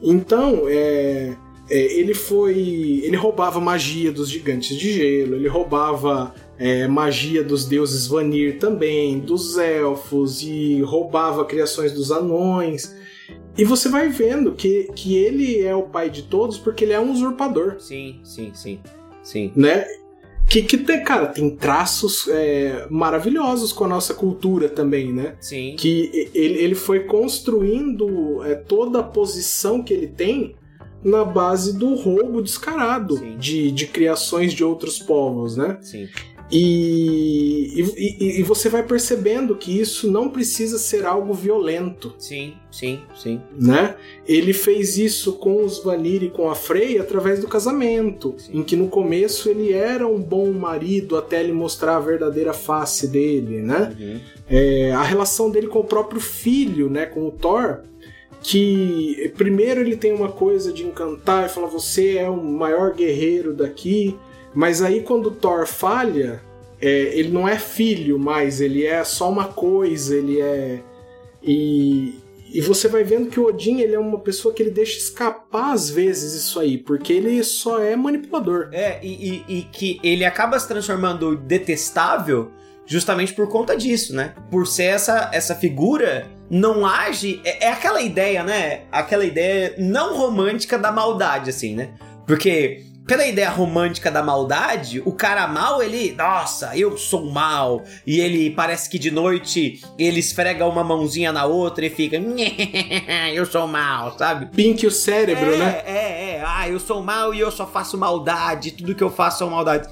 Então, é, é, ele foi. Ele roubava magia dos gigantes de gelo, ele roubava é, magia dos deuses Vanir também, dos elfos, e roubava criações dos anões. E você vai vendo que, que ele é o pai de todos porque ele é um usurpador. Sim, sim, sim. sim. Né? Que, que tem, cara, tem traços é, maravilhosos com a nossa cultura também, né? Sim. Que ele, ele foi construindo é, toda a posição que ele tem na base do roubo descarado de, de criações de outros povos, né? Sim. E, e, e, você vai percebendo que isso não precisa ser algo violento. Sim, sim, sim. Né? Ele fez isso com os Vanir e com a Frey através do casamento, sim. em que no começo ele era um bom marido até ele mostrar a verdadeira face dele, né? Uhum. É, a relação dele com o próprio filho, né, com o Thor, que primeiro ele tem uma coisa de encantar e falar você é o maior guerreiro daqui, mas aí quando Thor falha, é, ele não é filho mais, ele é só uma coisa, ele é. E, e você vai vendo que o Odin ele é uma pessoa que ele deixa escapar às vezes isso aí, porque ele só é manipulador. É, e, e, e que ele acaba se transformando detestável justamente por conta disso, né? Por ser essa, essa figura não age. É, é, aquela ideia, né? Aquela ideia não romântica da maldade, assim, né? Porque pela ideia romântica da maldade, o cara mal, ele, nossa, eu sou mal. E ele parece que de noite ele esfrega uma mãozinha na outra e fica, eu sou mal, sabe? Pink o cérebro, é, né? É, é, ah, eu sou mal e eu só faço maldade, tudo que eu faço é maldade.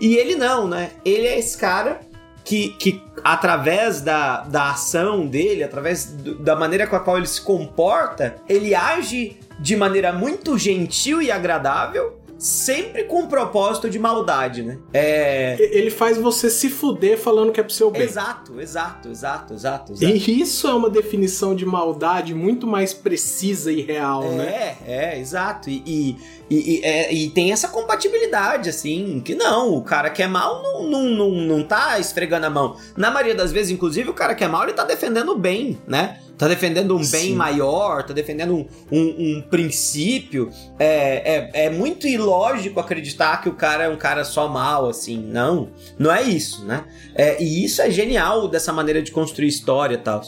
E ele não, né? Ele é esse cara que, que através da, da ação dele, através do, da maneira com a qual ele se comporta, ele age de maneira muito gentil e agradável sempre com um propósito de maldade, né? É... Ele faz você se fuder falando que é pro seu bem. Exato, exato, exato, exato. exato. E isso é uma definição de maldade muito mais precisa e real, é, né? É, é, exato. E, e, e, é, e, tem essa compatibilidade, assim, que não, o cara que é mal não, não, não, não tá esfregando a mão. Na maioria das vezes, inclusive, o cara que é mal, ele tá defendendo o bem, né? Tá defendendo um bem Sim. maior, tá defendendo um, um, um princípio. É, é, é, muito ilógico acreditar que o cara é um cara só mal, assim. Não, não é isso, né? É, e isso é genial dessa maneira de construir história e tal.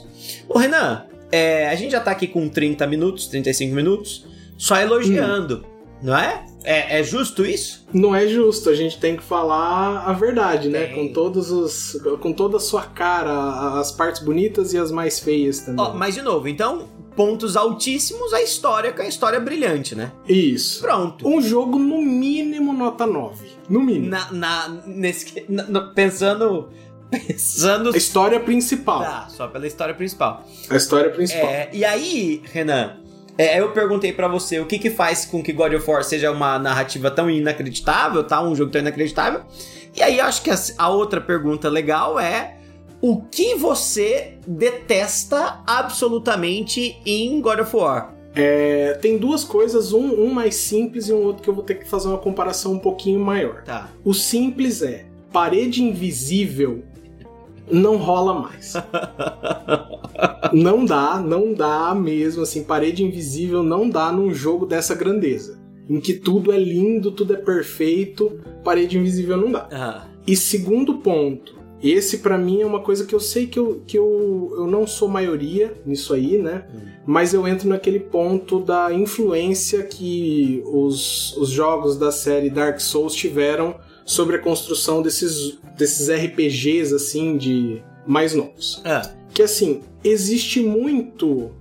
Ô, Renan, é, a gente já tá aqui com 30 minutos, 35 minutos, só elogiando, hum. Não é? É, é, justo isso? Não é justo, a gente tem que falar a verdade, né? Com todos os. com toda a sua cara, as partes bonitas e as mais feias também. Oh, mas de novo, então, pontos altíssimos, a história com a história brilhante, né? Isso. Pronto. Um jogo no mínimo nota 9. No mínimo. Na, na, nesse, na, pensando. Pensando. A história principal. Tá, só pela história principal. A história principal. É, e aí, Renan, é, eu perguntei para você o que que faz com que God of War seja uma narrativa tão inacreditável, tá? Um jogo tão inacreditável. E aí acho que a, a outra pergunta legal é o que você detesta absolutamente em God of War? É, tem duas coisas, um, um, mais simples e um outro que eu vou ter que fazer uma comparação um pouquinho maior. Tá. O simples é parede invisível não rola mais. não dá, não dá mesmo, assim, parede invisível não dá num jogo dessa grandeza. Em que tudo é lindo, tudo é perfeito, parede invisível não dá. Uhum. E segundo ponto, Esse para mim é uma coisa que eu sei que eu, que eu, eu não sou maioria nisso aí, né? Hum. Mas eu entro naquele ponto da influência que os, os jogos da série Dark Souls tiveram sobre a construção desses, desses RPGs assim de mais novos. É. Que assim, existe muito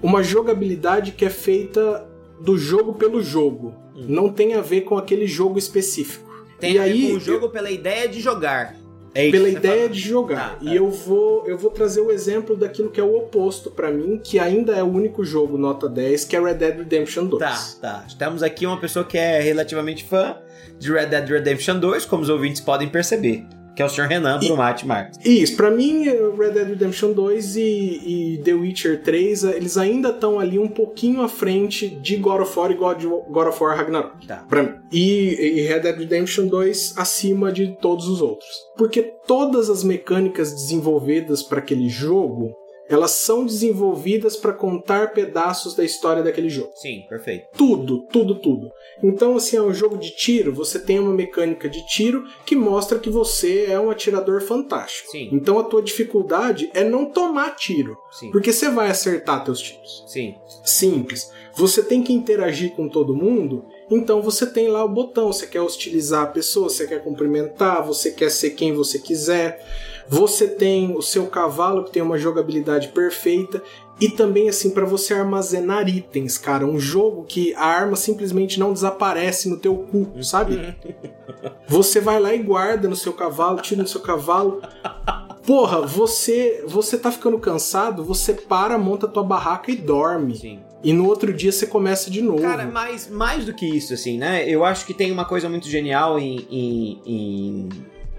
uma jogabilidade que é feita do jogo pelo jogo. Hum. Não tem a ver com aquele jogo específico. Tem e a ver aí, com o jogo eu... pela ideia de jogar. É pela ideia fala. de jogar. Tá, tá. E eu vou, eu vou trazer o exemplo daquilo que é o oposto para mim, que ainda é o único jogo nota 10, que é Red Dead Redemption 2. Tá, tá. Temos aqui uma pessoa que é relativamente fã de Red Dead Redemption 2, como os ouvintes podem perceber que é o Sr. Renan Brumati Marques. Isso, para mim, Red Dead Redemption 2 e, e The Witcher 3, eles ainda estão ali um pouquinho à frente de God of War e God, God of War Ragnarok. Tá. Pra mim. E, e Red Dead Redemption 2 acima de todos os outros. Porque todas as mecânicas desenvolvidas para aquele jogo elas são desenvolvidas para contar pedaços da história daquele jogo. Sim, perfeito. Tudo, tudo, tudo. Então, assim, é um jogo de tiro, você tem uma mecânica de tiro que mostra que você é um atirador fantástico. Sim. Então a tua dificuldade é não tomar tiro. Sim. Porque você vai acertar teus tiros. Sim. Simples. Você tem que interagir com todo mundo então você tem lá o botão, você quer hostilizar a pessoa, você quer cumprimentar, você quer ser quem você quiser. Você tem o seu cavalo que tem uma jogabilidade perfeita e também assim para você armazenar itens, cara, um jogo que a arma simplesmente não desaparece no teu cu, sabe? Você vai lá e guarda no seu cavalo, tira no seu cavalo. Porra, você você tá ficando cansado, você para, monta tua barraca e dorme. Sim. E no outro dia você começa de novo. Cara, mais, mais do que isso, assim, né? Eu acho que tem uma coisa muito genial em, em, em,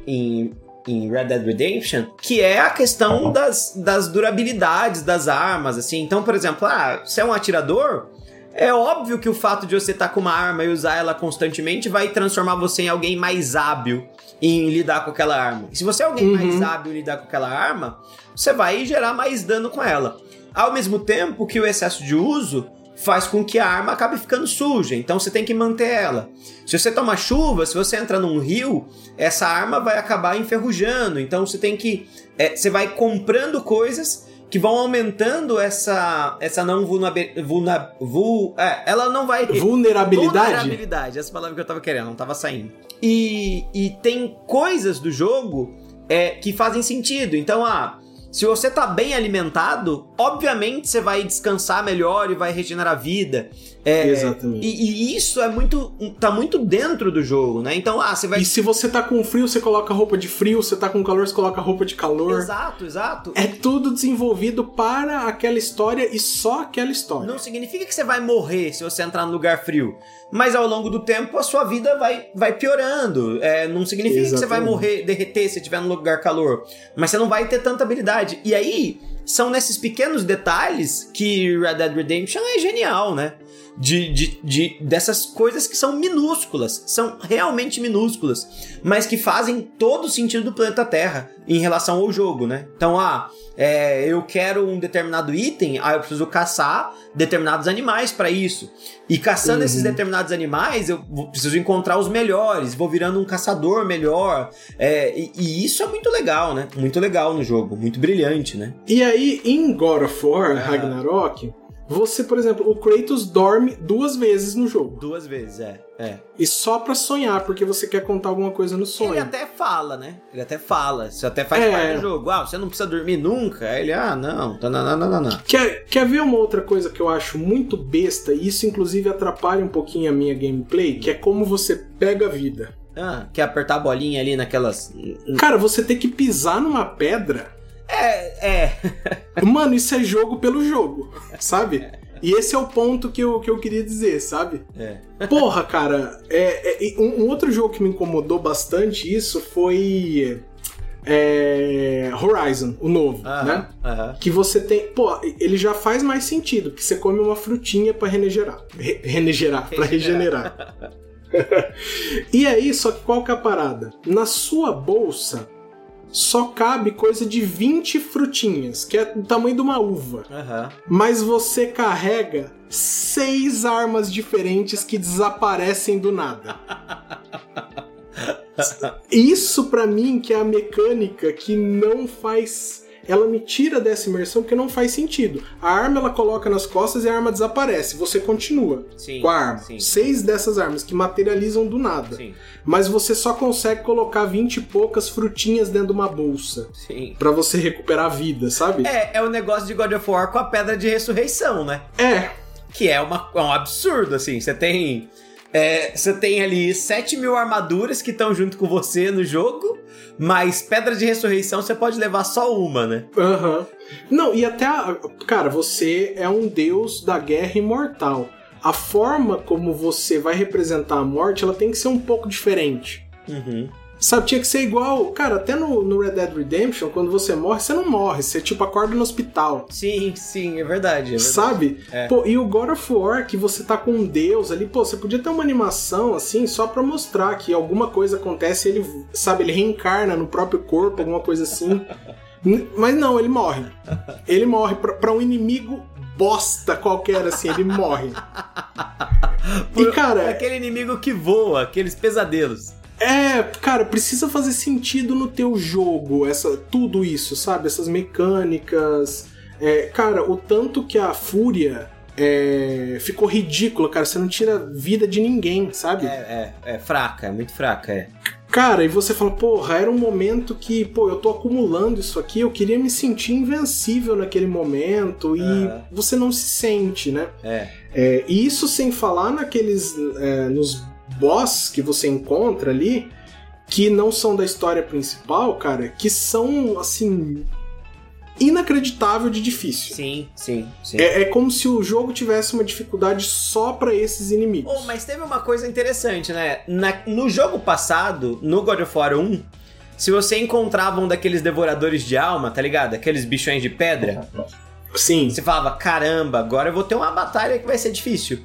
em em Red Dead Redemption, que é a questão das, das durabilidades das armas, assim. Então, por exemplo, ah, você é um atirador, é óbvio que o fato de você estar tá com uma arma e usar ela constantemente vai transformar você em alguém mais hábil em lidar com aquela arma. E se você é alguém uhum. mais hábil em lidar com aquela arma, você vai gerar mais dano com ela. Ao mesmo tempo que o excesso de uso faz com que a arma acabe ficando suja, então você tem que manter ela. Se você toma chuva, se você entra num rio, essa arma vai acabar enferrujando, então você tem que. É, você vai comprando coisas que vão aumentando essa essa não vulnerabilidade. Vul, é, ela não vai. Vulnerabilidade? Vulnerabilidade, essa palavra que eu tava querendo, não tava saindo. E, e tem coisas do jogo é, que fazem sentido. Então, ah se você tá bem alimentado, obviamente você vai descansar melhor e vai regenerar vida. É, Exatamente. E, e, isso é muito. tá muito dentro do jogo, né? Então, ah, você vai. E se você tá com frio, você coloca roupa de frio, você tá com calor, você coloca roupa de calor. Exato, exato. É tudo desenvolvido para aquela história e só aquela história. Não significa que você vai morrer se você entrar num lugar frio. Mas ao longo do tempo a sua vida vai, vai piorando. É, não significa Exatamente. que você vai morrer, derreter se estiver num lugar calor. Mas você não vai ter tanta habilidade. E aí, são nesses pequenos detalhes que Red Dead Redemption é genial, né? De, de, de, dessas coisas que são minúsculas, são realmente minúsculas, mas que fazem todo o sentido do planeta Terra em relação ao jogo, né? Então, ah, é, eu quero um determinado item, ah, eu preciso caçar determinados animais para isso. E caçando uhum. esses determinados animais, eu preciso encontrar os melhores, vou virando um caçador melhor. É, e, e, isso é muito legal, né? Muito legal no jogo, muito brilhante, né? E aí, em God of War, ah. Ragnarok, você, por exemplo, o Kratos dorme duas vezes no jogo. Duas vezes, é. é. E só pra sonhar, porque você quer contar alguma coisa no sonho. Ele até fala, né? Ele até fala. Isso até faz é. parte do jogo. Ah, você não precisa dormir nunca? Aí ele, ah, não. Tá, não. Quer, quer ver uma outra coisa que eu acho muito besta, e isso inclusive atrapalha um pouquinho a minha gameplay, que é como você pega a vida. Ah, quer apertar a bolinha ali naquelas. Cara, você tem que pisar numa pedra é, é. Mano, isso é jogo pelo jogo, sabe? E esse é o ponto que eu, que eu queria dizer, sabe? É. Porra, cara, é, é um, um, outro jogo que me incomodou bastante isso foi é, Horizon, o novo, né? Que você tem. Pô, ele já faz mais sentido, que você come uma frutinha para regenerar. Re, regenerar, pra regenerar. e aí, só que qual que é a parada? Na sua bolsa só cabe coisa de 20 frutinhas, que é o tamanho de uma uva. Uhum. Mas você carrega seis armas diferentes que desaparecem do nada. Isso para mim que é a mecânica que não faz ela me tira dessa imersão porque não faz sentido. A arma ela coloca nas costas e a arma desaparece. Você continua Sim, com a arma. sim. Seis dessas armas que materializam do nada. Sim, Mas você só consegue colocar vinte e poucas frutinhas dentro de uma bolsa. sim. Pra você recuperar a vida, sabe? É, é o negócio de God of War com a pedra de ressurreição, né? É. Que é, uma, é um absurdo, assim. Você tem. É, você tem ali 7 mil armaduras que estão junto com você no jogo, mas pedra de ressurreição você pode levar só uma, né? Aham. Não, e até. A, cara, você é um deus da guerra imortal. A forma como você vai representar a morte, ela tem que ser um pouco diferente. Uhum. Sabe, tinha que ser igual. Cara, até no, no Red Dead Redemption, quando você morre, você não morre, você tipo acorda no hospital. Sim, sim, é verdade. é verdade. Sabe? É. Pô, e o God of War, que você tá com um deus ali, pô, você podia ter uma animação assim, só pra mostrar que alguma coisa acontece e ele, sabe, ele reencarna no próprio corpo, alguma coisa assim. Mas não, ele morre. Ele morre pra, pra um inimigo bosta qualquer, assim, ele morre. E, Por- cara, Aquele inimigo que voa, aqueles pesadelos. É, cara, precisa fazer sentido no teu jogo, essa, tudo isso, sabe? Essas mecânicas. É, cara, o tanto que a fúria é, ficou ridícula, cara. Você não tira vida de ninguém, sabe? É, é, é fraca, é muito fraca, é. Cara, e você fala, porra, era um momento que, pô, eu tô acumulando isso aqui, eu queria me sentir invencível naquele momento, e Aham. você não se sente, né? É. É, e isso sem falar naqueles. é, nos boss que você encontra ali, que não são da história principal, cara, que são, assim. inacreditável de difícil. Sim, sim, sim. É, é como se o jogo tivesse uma dificuldade só pra esses inimigos. Oh, mas teve uma coisa interessante, né? Na- no jogo passado, no God of War 1, se você encontrava um daqueles devoradores de alma, tá ligado? Aqueles bichões de pedra, Sim. você falava, caramba, agora eu vou ter uma batalha que vai ser difícil.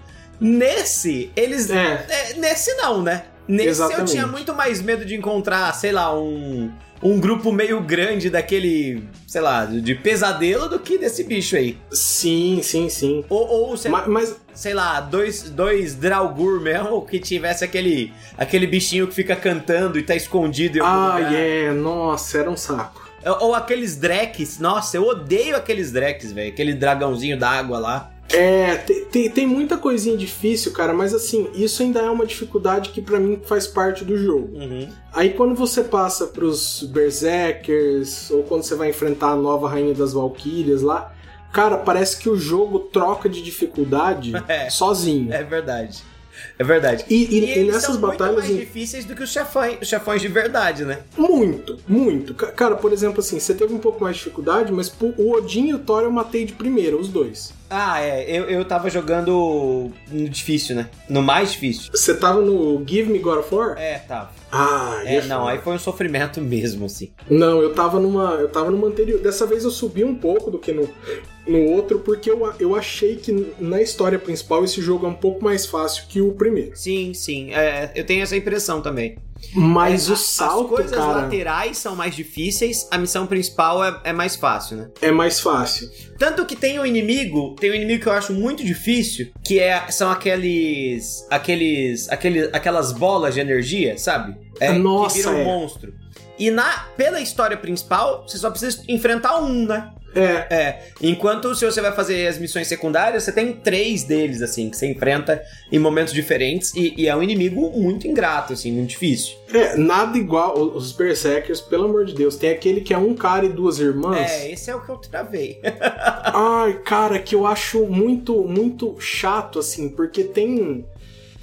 Nesse, eles. É. é, nesse não, né? Nesse Exatamente. eu tinha muito mais medo de encontrar, sei lá, um. Um grupo meio grande daquele, sei lá, de pesadelo do que desse bicho aí. Sim, sim, sim. Ou, ou sei, Ma- Mas, sei lá, dois, dois Draugr mesmo, que tivesse aquele, aquele bichinho que fica cantando e tá escondido em algum ah, lugar. é, nossa, era um saco. Ou, ou aqueles Drekks, nossa, eu odeio aqueles Drekks, velho. Aquele dragãozinho d'água lá. É, tem, tem, tem muita coisinha difícil, cara, mas assim, isso ainda é uma dificuldade que pra mim faz parte do jogo. Uhum. Aí quando você passa pros Berserkers, ou quando você vai enfrentar a nova Rainha das Valkyrias lá, cara, parece que o jogo troca de dificuldade É. sozinho. É verdade. É verdade. E, e- e eles nessas são batalhas. muito mais difíceis do que os chefões, os chefões de verdade, né? Muito, muito. Ca- Cara, por exemplo, assim, você teve um pouco mais de dificuldade, mas o Odin e o Thor eu matei de primeira, os dois. Ah, é. Eu, eu tava jogando no difícil, né? No mais difícil. Você tava no Give Me God of War? É, tava. Ah, É, é não, foda. aí foi um sofrimento mesmo, assim. Não, eu tava numa. Eu tava numa anterior. Dessa vez eu subi um pouco do que no, no outro, porque eu, eu achei que na história principal esse jogo é um pouco mais fácil que o primeiro. Sim, sim. É, eu tenho essa impressão também. Mas É, o salto, As coisas cara, laterais são mais difíceis, a missão principal é, é mais fácil, né? é mais fácil. Tanto que tem um inimigo, tem um inimigo que eu acho muito difícil, que é, são aqueles. aqueles. aqueles aquelas bolas de energia, sabe? É, Nossa, que viram um é. monstro. E na, pela história principal, você só precisa enfrentar um, né? É, É, enquanto se você vai fazer as missões secundárias, você tem três deles, assim, que você enfrenta em momentos diferentes e, e é um inimigo muito ingrato, assim, muito difícil. é, nada igual os Berserkers, pelo amor de Deus. Tem aquele que é um cara e duas irmãs. É, esse é o que eu travei. Ai, cara, que eu acho muito, muito chato, assim, porque tem.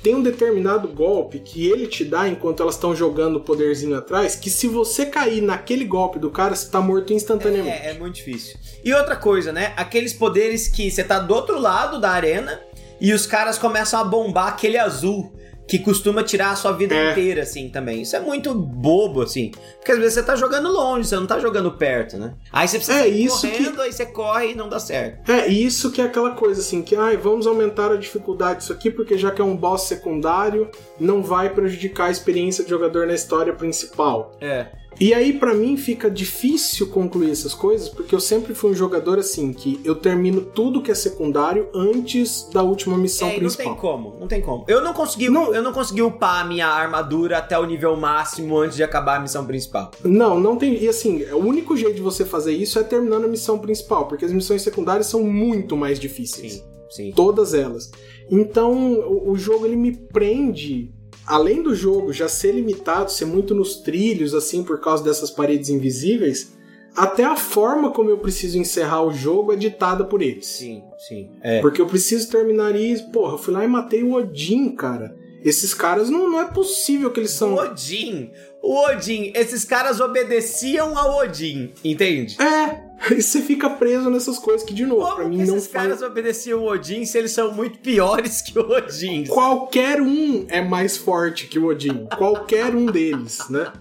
Tem um determinado golpe que ele te dá enquanto elas estão jogando o poderzinho atrás, que se você cair naquele golpe do cara, você tá morto instantaneamente. É, é muito difícil. E outra coisa, né? Aqueles poderes que você tá do outro lado da arena e os caras começam a bombar aquele azul que costuma tirar a sua vida É. inteira, assim, também. Isso é muito bobo, assim. Porque às vezes você tá jogando longe, você não tá jogando perto, né? Aí você precisa É, isso que- correndo, aí você corre e não dá certo. É, isso que é aquela coisa assim, que ai, vamos aumentar a dificuldade disso aqui, porque já que é um boss secundário, não vai prejudicar a experiência de jogador na história principal. É. E aí, para mim, fica difícil concluir essas coisas, porque eu sempre fui um jogador assim, que eu termino tudo que é secundário antes da última missão É, não principal. tem como, não tem como. Eu não consegui, Não. eu não consegui upar a minha armadura até o nível máximo antes de acabar a missão principal. Não, não tem. E assim, o único jeito de você fazer isso é terminando a missão principal, porque as missões secundárias são muito mais difíceis. Sim, sim. Todas elas. Então, o, o jogo ele me prende. Além do jogo já ser limitado, ser muito nos trilhos, assim, por causa dessas paredes invisíveis, até a forma como eu preciso encerrar o jogo é ditada por eles. Sim, sim. É. Porque eu preciso terminar isso. Porra, eu fui lá e matei o Odin, cara. Esses caras não, não é possível que eles O são. Odin, o Odin, esses caras obedeciam ao Odin, entende? É, e você fica preso nessas coisas que, de novo, pra Como mim que não esses faz. caras obedeciam o Odin se eles são muito piores que o Odin? Qualquer um é mais forte que o Odin. Qualquer um deles, né?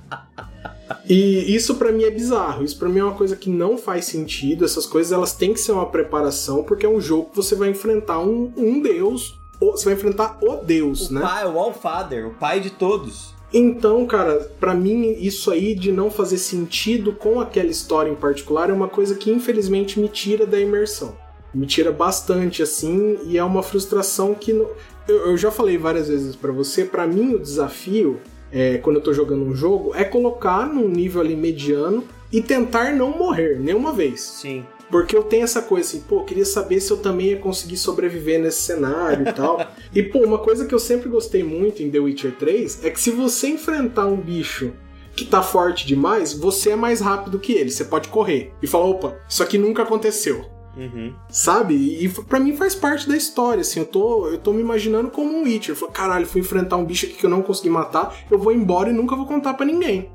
E isso pra mim é bizarro. Isso pra mim é uma coisa que não faz sentido. Essas coisas elas têm que ser uma preparação, porque é um jogo que você vai enfrentar um, um deus. ou Você vai enfrentar o deus, O né? pai, o Allfather, o pai de todos. Então, cara, pra mim isso aí de não fazer sentido com aquela história em particular é uma coisa que infelizmente me tira da imersão. Me tira bastante assim e é uma frustração que eu, eu já falei várias vezes pra você, pra mim o desafio é, quando eu tô jogando um jogo é colocar num nível ali mediano e tentar não morrer nenhuma vez. Sim. Porque eu tenho essa coisa assim, pô, queria saber se eu também ia conseguir sobreviver nesse cenário e tal. E, pô, uma coisa que eu sempre gostei muito em The Witcher 3 é que se você enfrentar um bicho que tá forte demais, você é mais rápido que ele. Você pode correr e falar, opa, isso aqui nunca aconteceu. Uhum. Sabe? E pra mim faz parte da história, assim, eu tô, eu tô me imaginando como um Witcher. Falo, caralho, fui enfrentar um bicho aqui que eu não consegui matar, eu vou embora e nunca vou contar pra ninguém.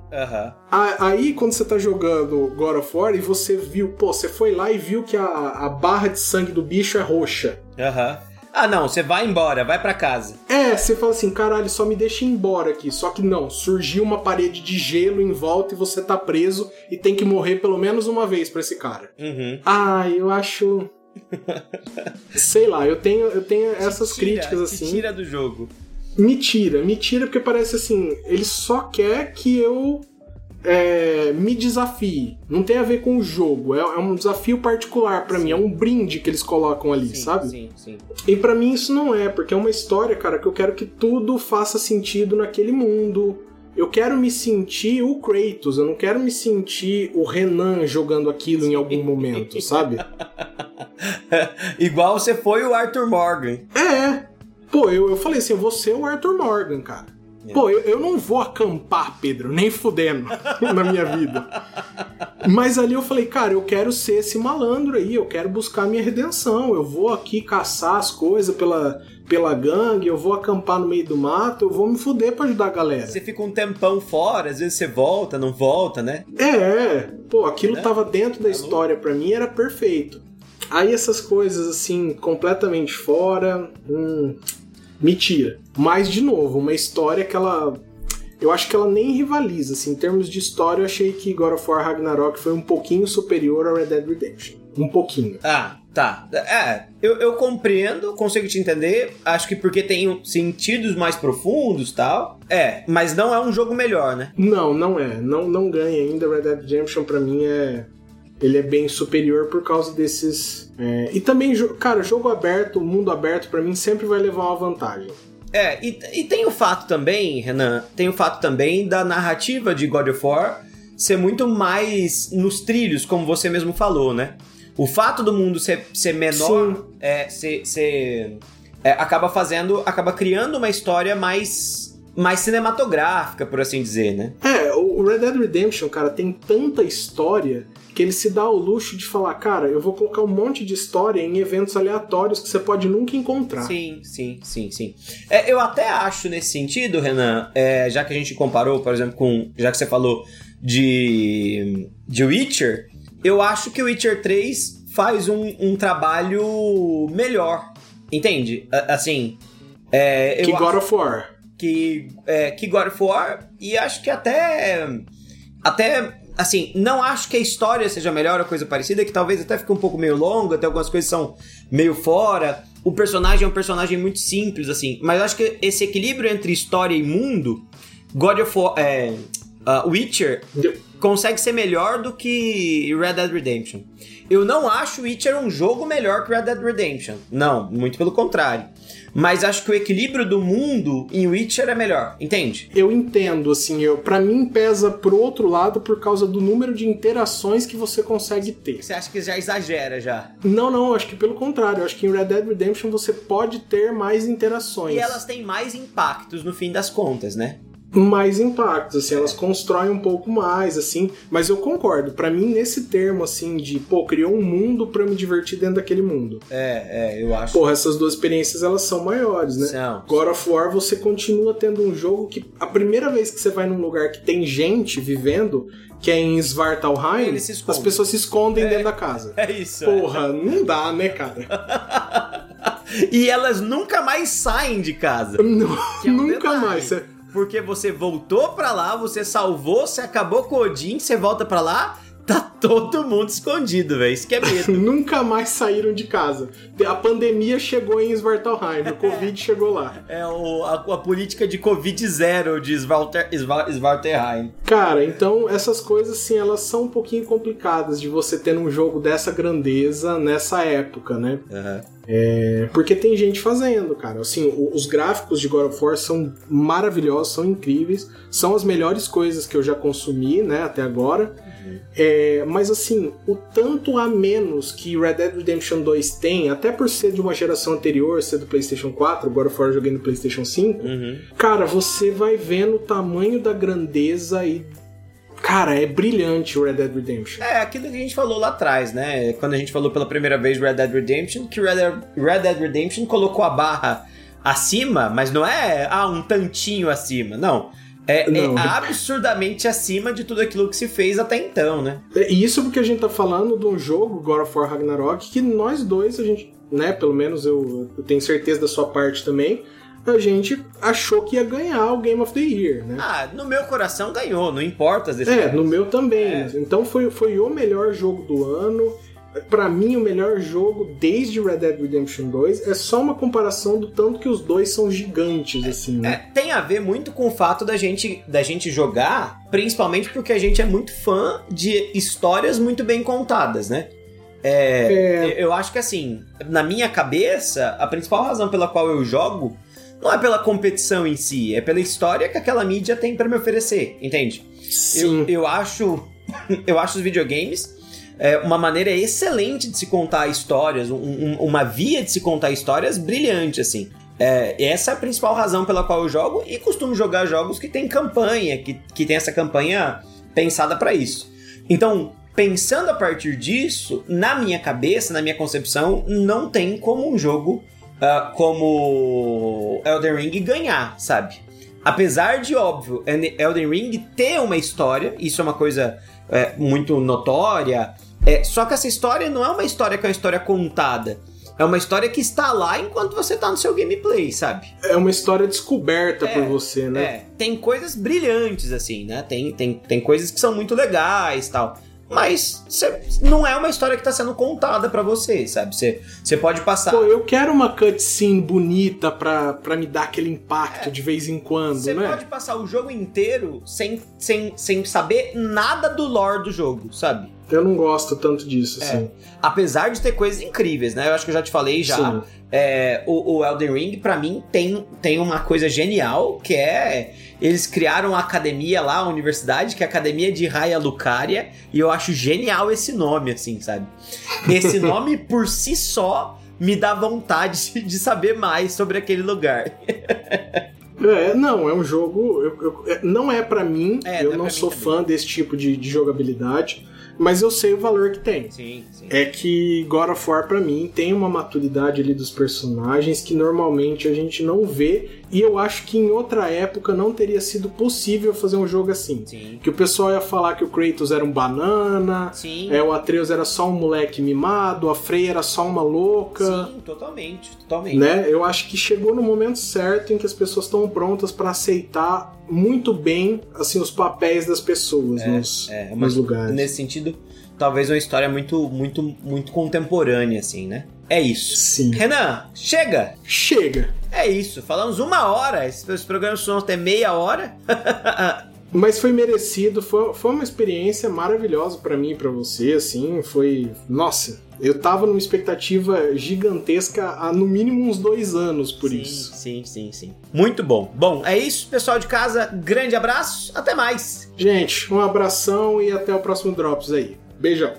A- Aí, quando você tá jogando God of War e você viu, pô, você foi lá e viu que a, a barra de sangue do bicho é roxa. Aham. Ah, não, você vai embora, vai pra casa. É, você fala assim, caralho, só me deixa ir embora aqui. Só que não, surgiu uma parede de gelo em volta e você tá preso e tem que morrer pelo menos uma vez pra esse cara. Uhum. Ah, eu acho. Sei lá, eu tenho, eu tenho essas tira, críticas assim. tira do jogo. Me tira, me tira porque parece assim, ele só quer que eu é, me desafie. Não tem a ver com o jogo, é, é um desafio particular pra mim, é um brinde que eles colocam ali, Sim, sabe? Sim, sim. E pra mim isso não é, porque é uma história, cara, que eu quero que tudo faça sentido naquele mundo. Eu quero me sentir o Kratos, eu não quero me sentir o Renan jogando aquilo em algum momento, sabe? Igual você foi o Arthur Morgan. É. Pô, eu, eu falei assim, eu vou ser o Arthur Morgan, cara. É. Pô, eu, eu não vou acampar, Pedro, nem fudendo na minha vida. Mas ali eu falei, cara, eu quero ser esse malandro aí, eu quero buscar minha redenção. Eu vou aqui caçar as coisas pela, pela gangue, eu vou acampar no meio do mato, eu vou me fuder pra ajudar a galera. Você fica um tempão fora, às vezes você volta, não volta, né? É, pô, aquilo Né? tava dentro da Tá história pra mim, era perfeito. Aí essas coisas assim, completamente fora, hum, me tira. Mas, de novo, uma história que ela. Eu acho que ela nem rivaliza, assim, em termos de história, eu achei que God of War Ragnarok foi um pouquinho superior a Red Dead Redemption. Um pouquinho. Ah, tá. É, eu, eu compreendo, consigo te entender. Acho que porque tem sentidos mais profundos tal. É, mas não é um jogo melhor, né? Não, não é. Não, não ganha ainda. Red Dead Redemption, pra mim, é. Ele é bem superior por causa desses. é, E também, cara, jogo aberto, mundo aberto, pra mim sempre vai levar uma vantagem. É, e, e tem o fato também, Renan, tem o fato também da narrativa de God of War ser muito mais nos trilhos, como você mesmo falou, né? O fato do mundo ser, ser menor Sim. é, ser, ser- é, acaba fazendo, acaba criando uma história mais, mais cinematográfica, por assim dizer, né? É, o Red Dead Redemption, cara, tem tanta história que ele se dá ao luxo de falar, cara, eu vou colocar um monte de história em eventos aleatórios que você pode nunca encontrar. Sim, sim, sim, sim. É, eu até acho nesse sentido, Renan, é, já que a gente comparou, por exemplo, com. Já que você falou de. de Witcher, eu acho que o Witcher 3 faz um, um trabalho melhor. Entende? Assim. É, que God of War. que, é, que God of War, e acho que até. Até. Assim, não acho que a história seja melhor ou coisa parecida, que talvez até fique um pouco meio longa, até algumas coisas são meio fora. O personagem é um personagem muito simples, assim, mas acho que esse equilíbrio entre história e mundo, God of War. É, uh, Witcher consegue ser melhor do que Red Dead Redemption. Eu não acho Witcher um jogo melhor que Red Dead Redemption. Não, muito pelo contrário. Mas acho que o equilíbrio do mundo em Witcher é melhor, entende? Eu entendo, assim, eu, para mim pesa pro outro lado por causa do número de interações que você consegue ter. Você acha que já exagera já? Não, não, acho que pelo contrário. Acho que em Red Dead Redemption você pode ter mais interações. E elas têm mais impactos no fim das contas, né? Mais impactos, assim, elas constroem um pouco mais, assim, mas eu concordo, para mim nesse termo, assim, de, pô, criou um mundo para me divertir dentro daquele mundo. É, é, eu acho. Porra, essas duas experiências, elas são maiores, né? São. God of War, você continua tendo um jogo que, a primeira vez que você vai num lugar que tem gente vivendo, que é em Svartalheim, as pessoas se escondem é, dentro da casa. É isso. Porra, é. não dá, né, cara? e elas nunca mais saem de casa. Não, é um nunca detalhe. mais porque você voltou pra lá, você salvou, você acabou com o Odin, você volta pra lá, tá todo mundo escondido, velho. Isso que é medo. Nunca mais saíram de casa. A pandemia chegou em Svartalheim, o Covid chegou lá. É o, a, a, política de Covid zero de Svarter, Svartalheim. Cara, então essas coisas, sim, elas são um pouquinho complicadas de você ter um jogo dessa grandeza nessa época, né? Uhum. É, porque tem gente fazendo, cara. Assim, os gráficos de God of War são maravilhosos, são incríveis, são as melhores coisas que eu já consumi, né, até agora. Uhum. É, mas assim, o tanto a menos que Red Dead Redemption 2 tem, até por ser de uma geração anterior, ser do PlayStation 4, God of War eu joguei no PlayStation 5, uhum. cara, você vai vendo o tamanho da grandeza e Cara, é brilhante o Red Dead Redemption. É, aquilo que a gente falou lá atrás, né? Quando a gente falou pela primeira vez Red Dead Redemption, que Red Dead, Red Dead Redemption colocou a barra acima, mas não é, ah, um tantinho acima, não. É, é, absurdamente acima de tudo aquilo que se fez até então, né? É, isso porque a gente tá falando de um jogo, God of War Ragnarok, que nós dois, a gente, né, pelo menos eu, eu tenho certeza da sua parte também, a gente achou que ia ganhar o Game of the Year, né? Ah, no meu coração ganhou, não importa as decisões. É, no meu também. É. Então foi, foi o melhor jogo do ano. Para mim, o melhor jogo desde Red Dead Redemption 2 é só uma comparação do tanto que os dois são gigantes, assim, né? É, tem a ver muito com o fato da gente, da gente jogar, principalmente porque a gente é muito fã de histórias muito bem contadas, né? É, é... Eu acho que assim, na minha cabeça, a principal razão pela qual eu jogo não é pela competição em si, é pela história que aquela mídia tem para me oferecer, entende? Sim. Eu, eu acho. eu acho os videogames é, uma maneira excelente de se contar histórias, um, um, uma via de se contar histórias brilhante, assim. É, essa é a principal razão pela qual eu jogo e costumo jogar jogos que tem campanha, que, que tem essa campanha pensada para isso. Então, pensando a partir disso, na minha cabeça, na minha concepção, não tem como um jogo uh, como Elden Ring ganhar, sabe? Apesar de, óbvio, Elden Ring ter uma história, isso é uma coisa é, muito notória, é, só que essa história não é uma história que é uma história contada. É uma história que está lá enquanto você está no seu gameplay, sabe? É uma história descoberta é, por você, né? É, tem coisas brilhantes, assim, né? Tem, tem, tem coisas que são muito legais tal mas cê, não é uma história que está sendo contada para você, sabe? Você pode passar. Pô, eu quero uma cutscene bonita pra, pra me dar aquele impacto é. de vez em quando, Você né? pode passar o jogo inteiro sem, sem, sem saber nada do lore do jogo, sabe? Eu não gosto tanto disso, é. assim. Apesar de ter coisas incríveis, né? Eu acho que eu já te falei já. É, o, o, Elden Ring, para mim, tem, tem uma coisa genial, que é... Eles criaram a academia lá, a universidade, que é a Academia de Raya Lucaria, e eu acho genial esse nome, assim, sabe? Esse nome, por si só, me dá vontade de saber mais sobre aquele lugar. É, não, é um jogo. Eu, eu, é, não é para mim, é, eu não sou fã desse tipo de, de jogabilidade mas eu sei o valor que tem. Sim, sim. É que God of War, pra mim, tem uma maturidade ali dos personagens que normalmente a gente não vê e eu acho que em outra época não teria sido possível fazer um jogo assim. Sim. Que o pessoal ia falar que o Kratos era um banana, Sim. É, o Atreus era só um moleque mimado, a Freya era só uma louca. Sim, totalmente, totalmente. Né? Eu acho que chegou no momento certo em que as pessoas estão prontas para aceitar muito bem assim os papéis das pessoas é, nos, é, nos lugares. Nesse sentido, talvez uma história muito, muito, muito contemporânea, assim, né? É isso. Sim. Renan, chega! Chega! É isso, falamos uma hora. Esses programas vão até meia hora. Mas foi merecido, foi, foi uma experiência maravilhosa para mim e pra você, assim, foi... Nossa, eu tava numa expectativa gigantesca há no mínimo uns dois anos por sim, isso. Sim, sim, sim. Muito bom. Bom, é isso, pessoal de casa. Grande abraço, até mais. Gente, um abração e até o próximo Drops aí. Beijão.